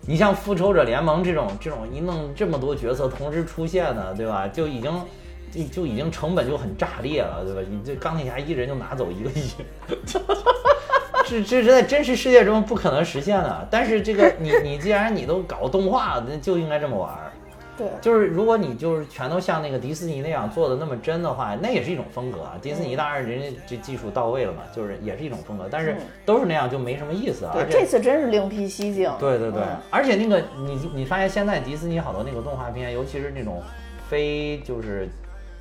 你像复仇者联盟这种这种一弄这么多角色同时出现的，对吧？就已经就就已经成本就很炸裂了，对吧？你这钢铁侠一人就拿走一个亿，这这是在真实世界中不可能实现的。但是这个你你既然你都搞动画，那就应该这么玩儿。对，就是如果你就是全都像那个迪士尼那样做的那么真的话，那也是一种风格啊。迪士尼当然人家这技术到位了嘛，就是也是一种风格，但是嗯都是那样就没什么意思啊。对，这次真是另辟蹊径。对对对，嗯而且那个你你发现现在迪士尼好多那个动画片，尤其是那种非就是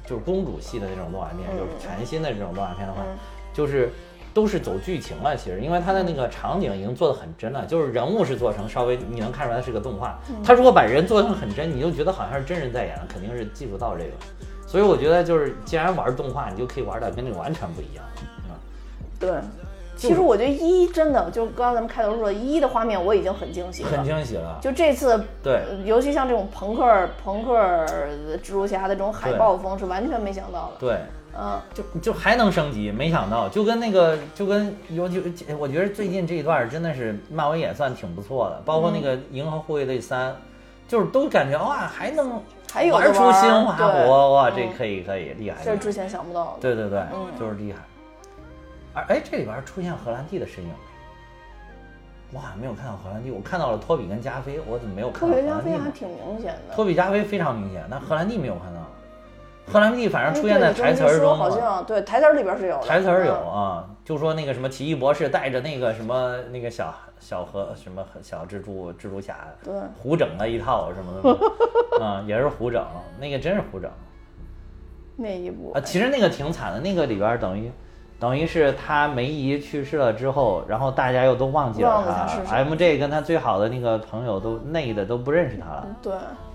就是公主系的那种动画片，嗯就是全新的这种动画片的话，嗯就是都是走剧情了。其实因为它的那个场景已经做的很真了，就是人物是做成稍微你能看出来是个动画。嗯他如果把人做成很真，你就觉得好像是真人在演了，肯定是技术到这个。所以我觉得就是既然玩动画，你就可以玩的跟这个完全不一样。啊对。其实我觉得一真的，就刚刚咱们开头说的，一的画面我已经很惊喜了很。惊喜了。就这次，对呃尤其像这种朋克朋克蜘蛛侠的这种海报风，是完全没想到的。对。嗯，就就还能升级，没想到，就跟那个，就跟尤其，我觉得最近这一段真的是漫威也算挺不错的，包括那个《银河护卫队三》，就是都感觉哇，还能还有的玩出新花对活，哇，嗯这可以可以厉害，这之前想不到的。对对对，嗯就是厉害。而哎，这里边出现荷兰弟的身影没？我好像没有看到荷兰弟，我看到了托比跟加菲，我怎么没有看到荷兰弟呢？菲还挺明显的。托比加菲非常明显，但荷兰弟没有看到。荷兰弟反正出现在台词儿中好像对台词儿里边是有。台词儿有嗯啊，就说那个什么奇异博士带着那个什么那个小小和什么小蜘蛛蜘蛛侠，对胡整了一套什么的，啊，也是胡整，那个真是胡整那一部啊。其实那个挺惨的，那个里边儿等于等于是他梅姨去世了之后，然后大家又都忘记了他是谁 MJ 跟他最好的那个朋友都内的都不认识他了。对，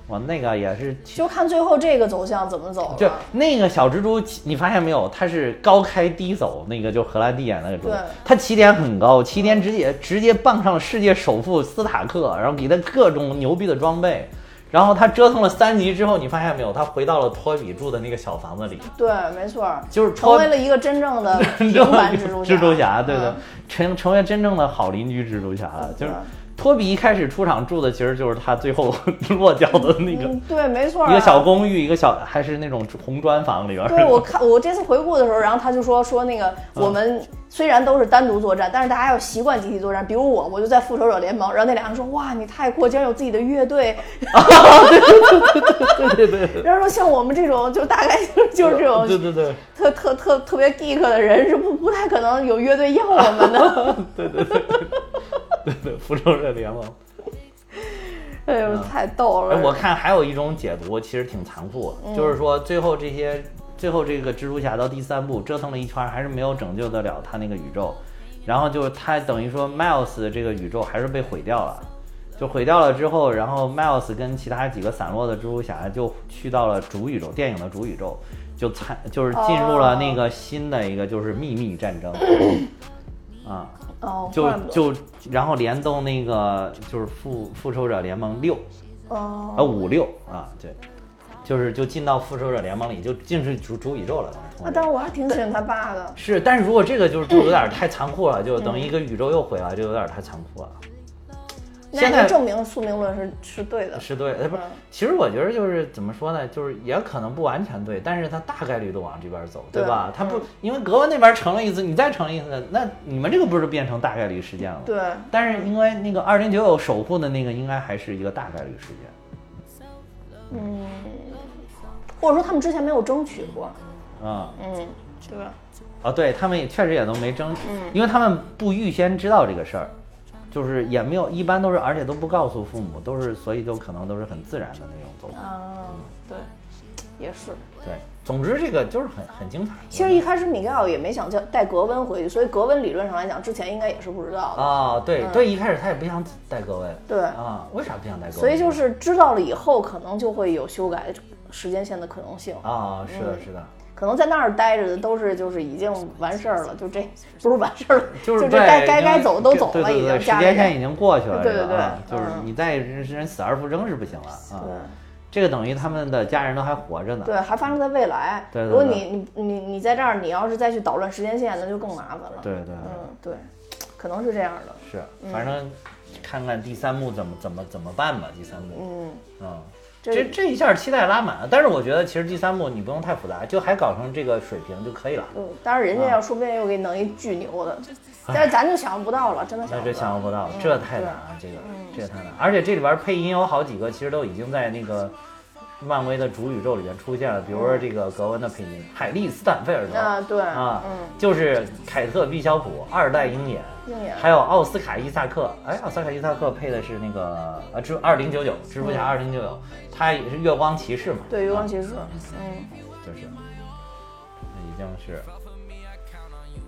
哇，那个也是就看最后这个走向怎么走就。那个小蜘蛛，你发现没有？它是高开低走，那个就荷兰弟演那个蜘蛛对，它起点很高，起点直接直接傍上了世界首富斯塔克，然后给他各种牛逼的装备，然后他折腾了三集之后，你发现没有？他回到了托比住的那个小房子里，对，没错儿，就是成为了一个真正的 平凡蜘蛛侠。蜘蛛侠，对对嗯，成成为真正的好邻居蜘蛛侠了，就是对。托比一开始出场住的其实就是他最后 落脚的那个嗯，对，没错啊。一个小公寓，一个小还是那种红砖房里边。对，我看我这次回顾的时候，然后他就说说那个嗯我们虽然都是单独作战，但是大家要习惯集体作战。比如我，我就在复仇者联盟，然后那俩人说哇你太酷，竟然有自己的乐队。对对对对 然后说像我们这种就大概就是就是这种对对对特特特特别 geek 的人是不不太可能有乐队要我们的。对对对对对，复仇者联盟。哎呦，太逗了！哎，我看还有一种解读，其实挺残酷的，就是说最后这些，最后这个蜘蛛侠到第三部折腾了一圈，还是没有拯救得了他那个宇宙，然后就是他等于说 Miles 的这个宇宙还是被毁掉了。就毁掉了之后，然后 Miles 跟其他几个散落的蜘蛛侠就去到了主宇宙，电影的主宇宙，就参就是进入了那个新的一个就是秘密战争，啊，哦，就就然后联动那个就是复复仇者联盟六，哦啊五六啊，对，就是就进到复仇者联盟里，就进去主主宇宙了。啊，但是我还挺喜欢他爸的。是，但是如果这个就是就有点太残酷了，就等于一个宇宙又毁了，就有点太残酷了。那现在就证明宿命论是是对的。是对，的不其实我觉得就是怎么说呢，就是也可能不完全对，但是它大概率都往这边走，对对吧？它不嗯，因为格温那边成了一次，你再成一次，那你们这个不是变成大概率事件了？对，但是因为那个二零九九守护的那个，应该还是一个大概率事件。嗯或者说他们之前没有争取过。啊、嗯，对吧？啊，对他们也确实也都没争，嗯因为他们不预先知道这个事儿，就是也没有，一般都是，而且都不告诉父母，都是，所以就可能都是很自然的那种走法。啊，对，也是。对，总之这个就是很很精彩。其实一开始米盖尔也没想叫带格温回去，所以格温理论上来讲，之前应该也是不知道的。啊，对嗯对，一开始他也不想带格温，对啊，为啥不想带格温？所以就是知道了以后，可能就会有修改时间线的可能性。啊，是的，嗯是的，可能在那儿待着的都是就是已经完事儿了，就这不是完事儿了，就是这该该该走的都走了，已经时间线已经过去了，对对对就是嗯你再人人死而复生是不行了啊。对这个等于他们的家人都还活着呢。对，还发生在未来。对对如果你你你你在这儿，你要是再去捣乱时间线，那就更麻烦了。对对嗯，对，可能是这样的。是，反正看看第三幕怎么怎么怎么办吧。第三幕，嗯，嗯，这这这一下期待拉满了。但是我觉得其实第三部你不用太复杂，就还搞成这个水平就可以了。嗯，当然人家啊要说不定又给弄一巨牛的，但是咱就想象不到了，真的想那这象不到。想象不到，嗯这太难了，这个这个太难。而且这里边配音有好几个，其实都已经在那个漫威的主宇宙里边出现了，比如说这个格温的配音，海利斯坦菲尔德啊，对，啊，嗯，就是凯特·毕肖普二代鹰眼，鹰眼还有奥斯卡·伊萨克，哎，奥斯卡·伊萨克配的是那个呃，蜘二零九九蜘蛛侠二零九九，他也是月光骑士嘛，对，月光啊骑士，嗯，就是，已经是。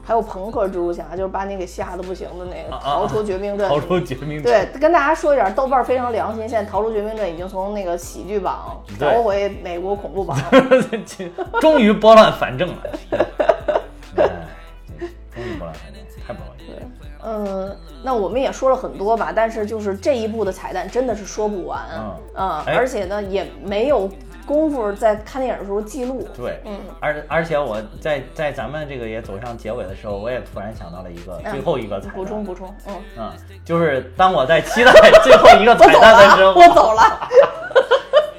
还有朋克蜘蛛侠，就是把你给吓得不行的那个，逃出绝命镇。逃出绝命镇，对，跟大家说一点，豆瓣非常良心，现在《逃出绝命镇》已经从那个喜剧榜对。调回美国恐怖榜。终于拨乱反正了，哎，终于拨乱反正，太不容易了。嗯，那我们也说了很多吧，但是就是这一部的彩蛋真的是说不完，嗯而且呢也没有功夫在看电影的时候记录。对，嗯，而而且我在在咱们这个也走上结尾的时候，我也突然想到了一个嗯。最后一个彩蛋，补充补充，嗯，嗯，就是当我在期待最后一个彩我走了，蛋的时候，我走了。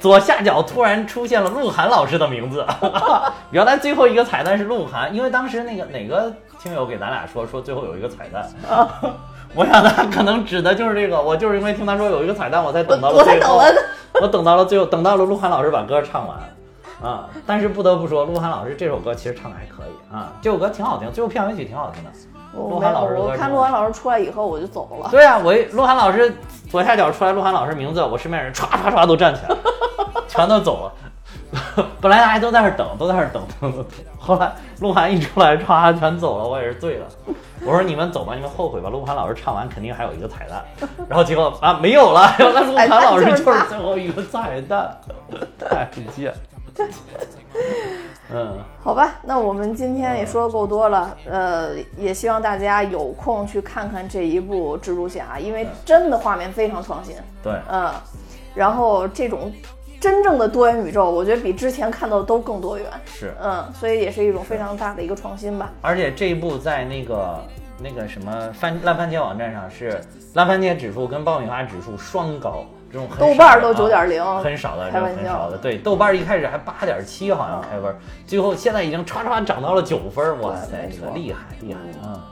左下角突然出现了鹿晗老师的名字，原来最后一个彩蛋是鹿晗，因为当时那个哪个听友给咱俩说说最后有一个彩蛋，啊 我想他可能指的就是这个，我就是因为听他说有一个彩蛋，我才等到了最后，等了 我等到了最后，等到了鹿晗老师把歌唱完。啊！但是不得不说，鹿晗老师这首歌其实唱的还可以啊，这首歌挺好听，最后片尾曲挺好听的。鹿晗老师我看鹿晗老师出来以后我就走了。对啊，我一鹿晗老师左下角出来鹿晗老师名字，我身边人唰唰唰都站起来了，全都走了。本来大家都在那儿等，都在那儿等等等。后来鹿晗一出来，歘全走了，我也是醉了。我说你们走吧，你们后悔吧。鹿晗老师唱完肯定还有一个彩蛋，然后结果啊没有了，原来鹿晗老师就是最后一个彩蛋，太贱。嗯，好吧，那我们今天也说的够多了，呃，也希望大家有空去看看这一部蜘蛛侠，因为真的画面非常创新。对，嗯，然后这种真正的多元宇宙，我觉得比之前看到的都更多元。是，嗯，所以也是一种非常大的一个创新吧。而且这一部在那个那个什么番烂番茄网站上是烂番茄指数跟爆米花指数双高。这种豆瓣都九点零，很少的，开玩很少的。对，豆瓣一开始还八点七，好像开分，最后现在已经唰唰涨到了九分，哇塞，这个厉害厉害啊！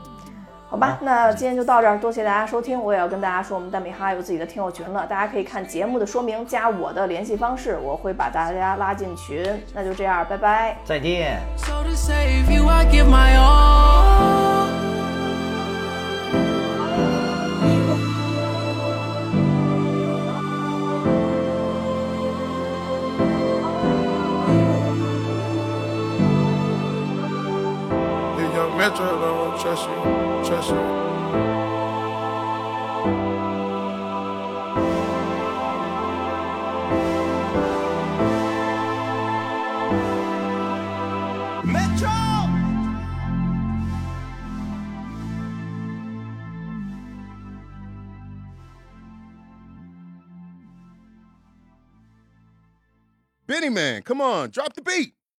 好吧，那今天就到这儿，多谢大家收听。我也要跟大家说，我们蛋米哈有自己的听友群了，大家可以看节目的说明，加我的联系方式，我会把大家拉进群。那就这样，拜拜，再见。Metro don't trust you, Metro! Benny Man, come on, drop the beat.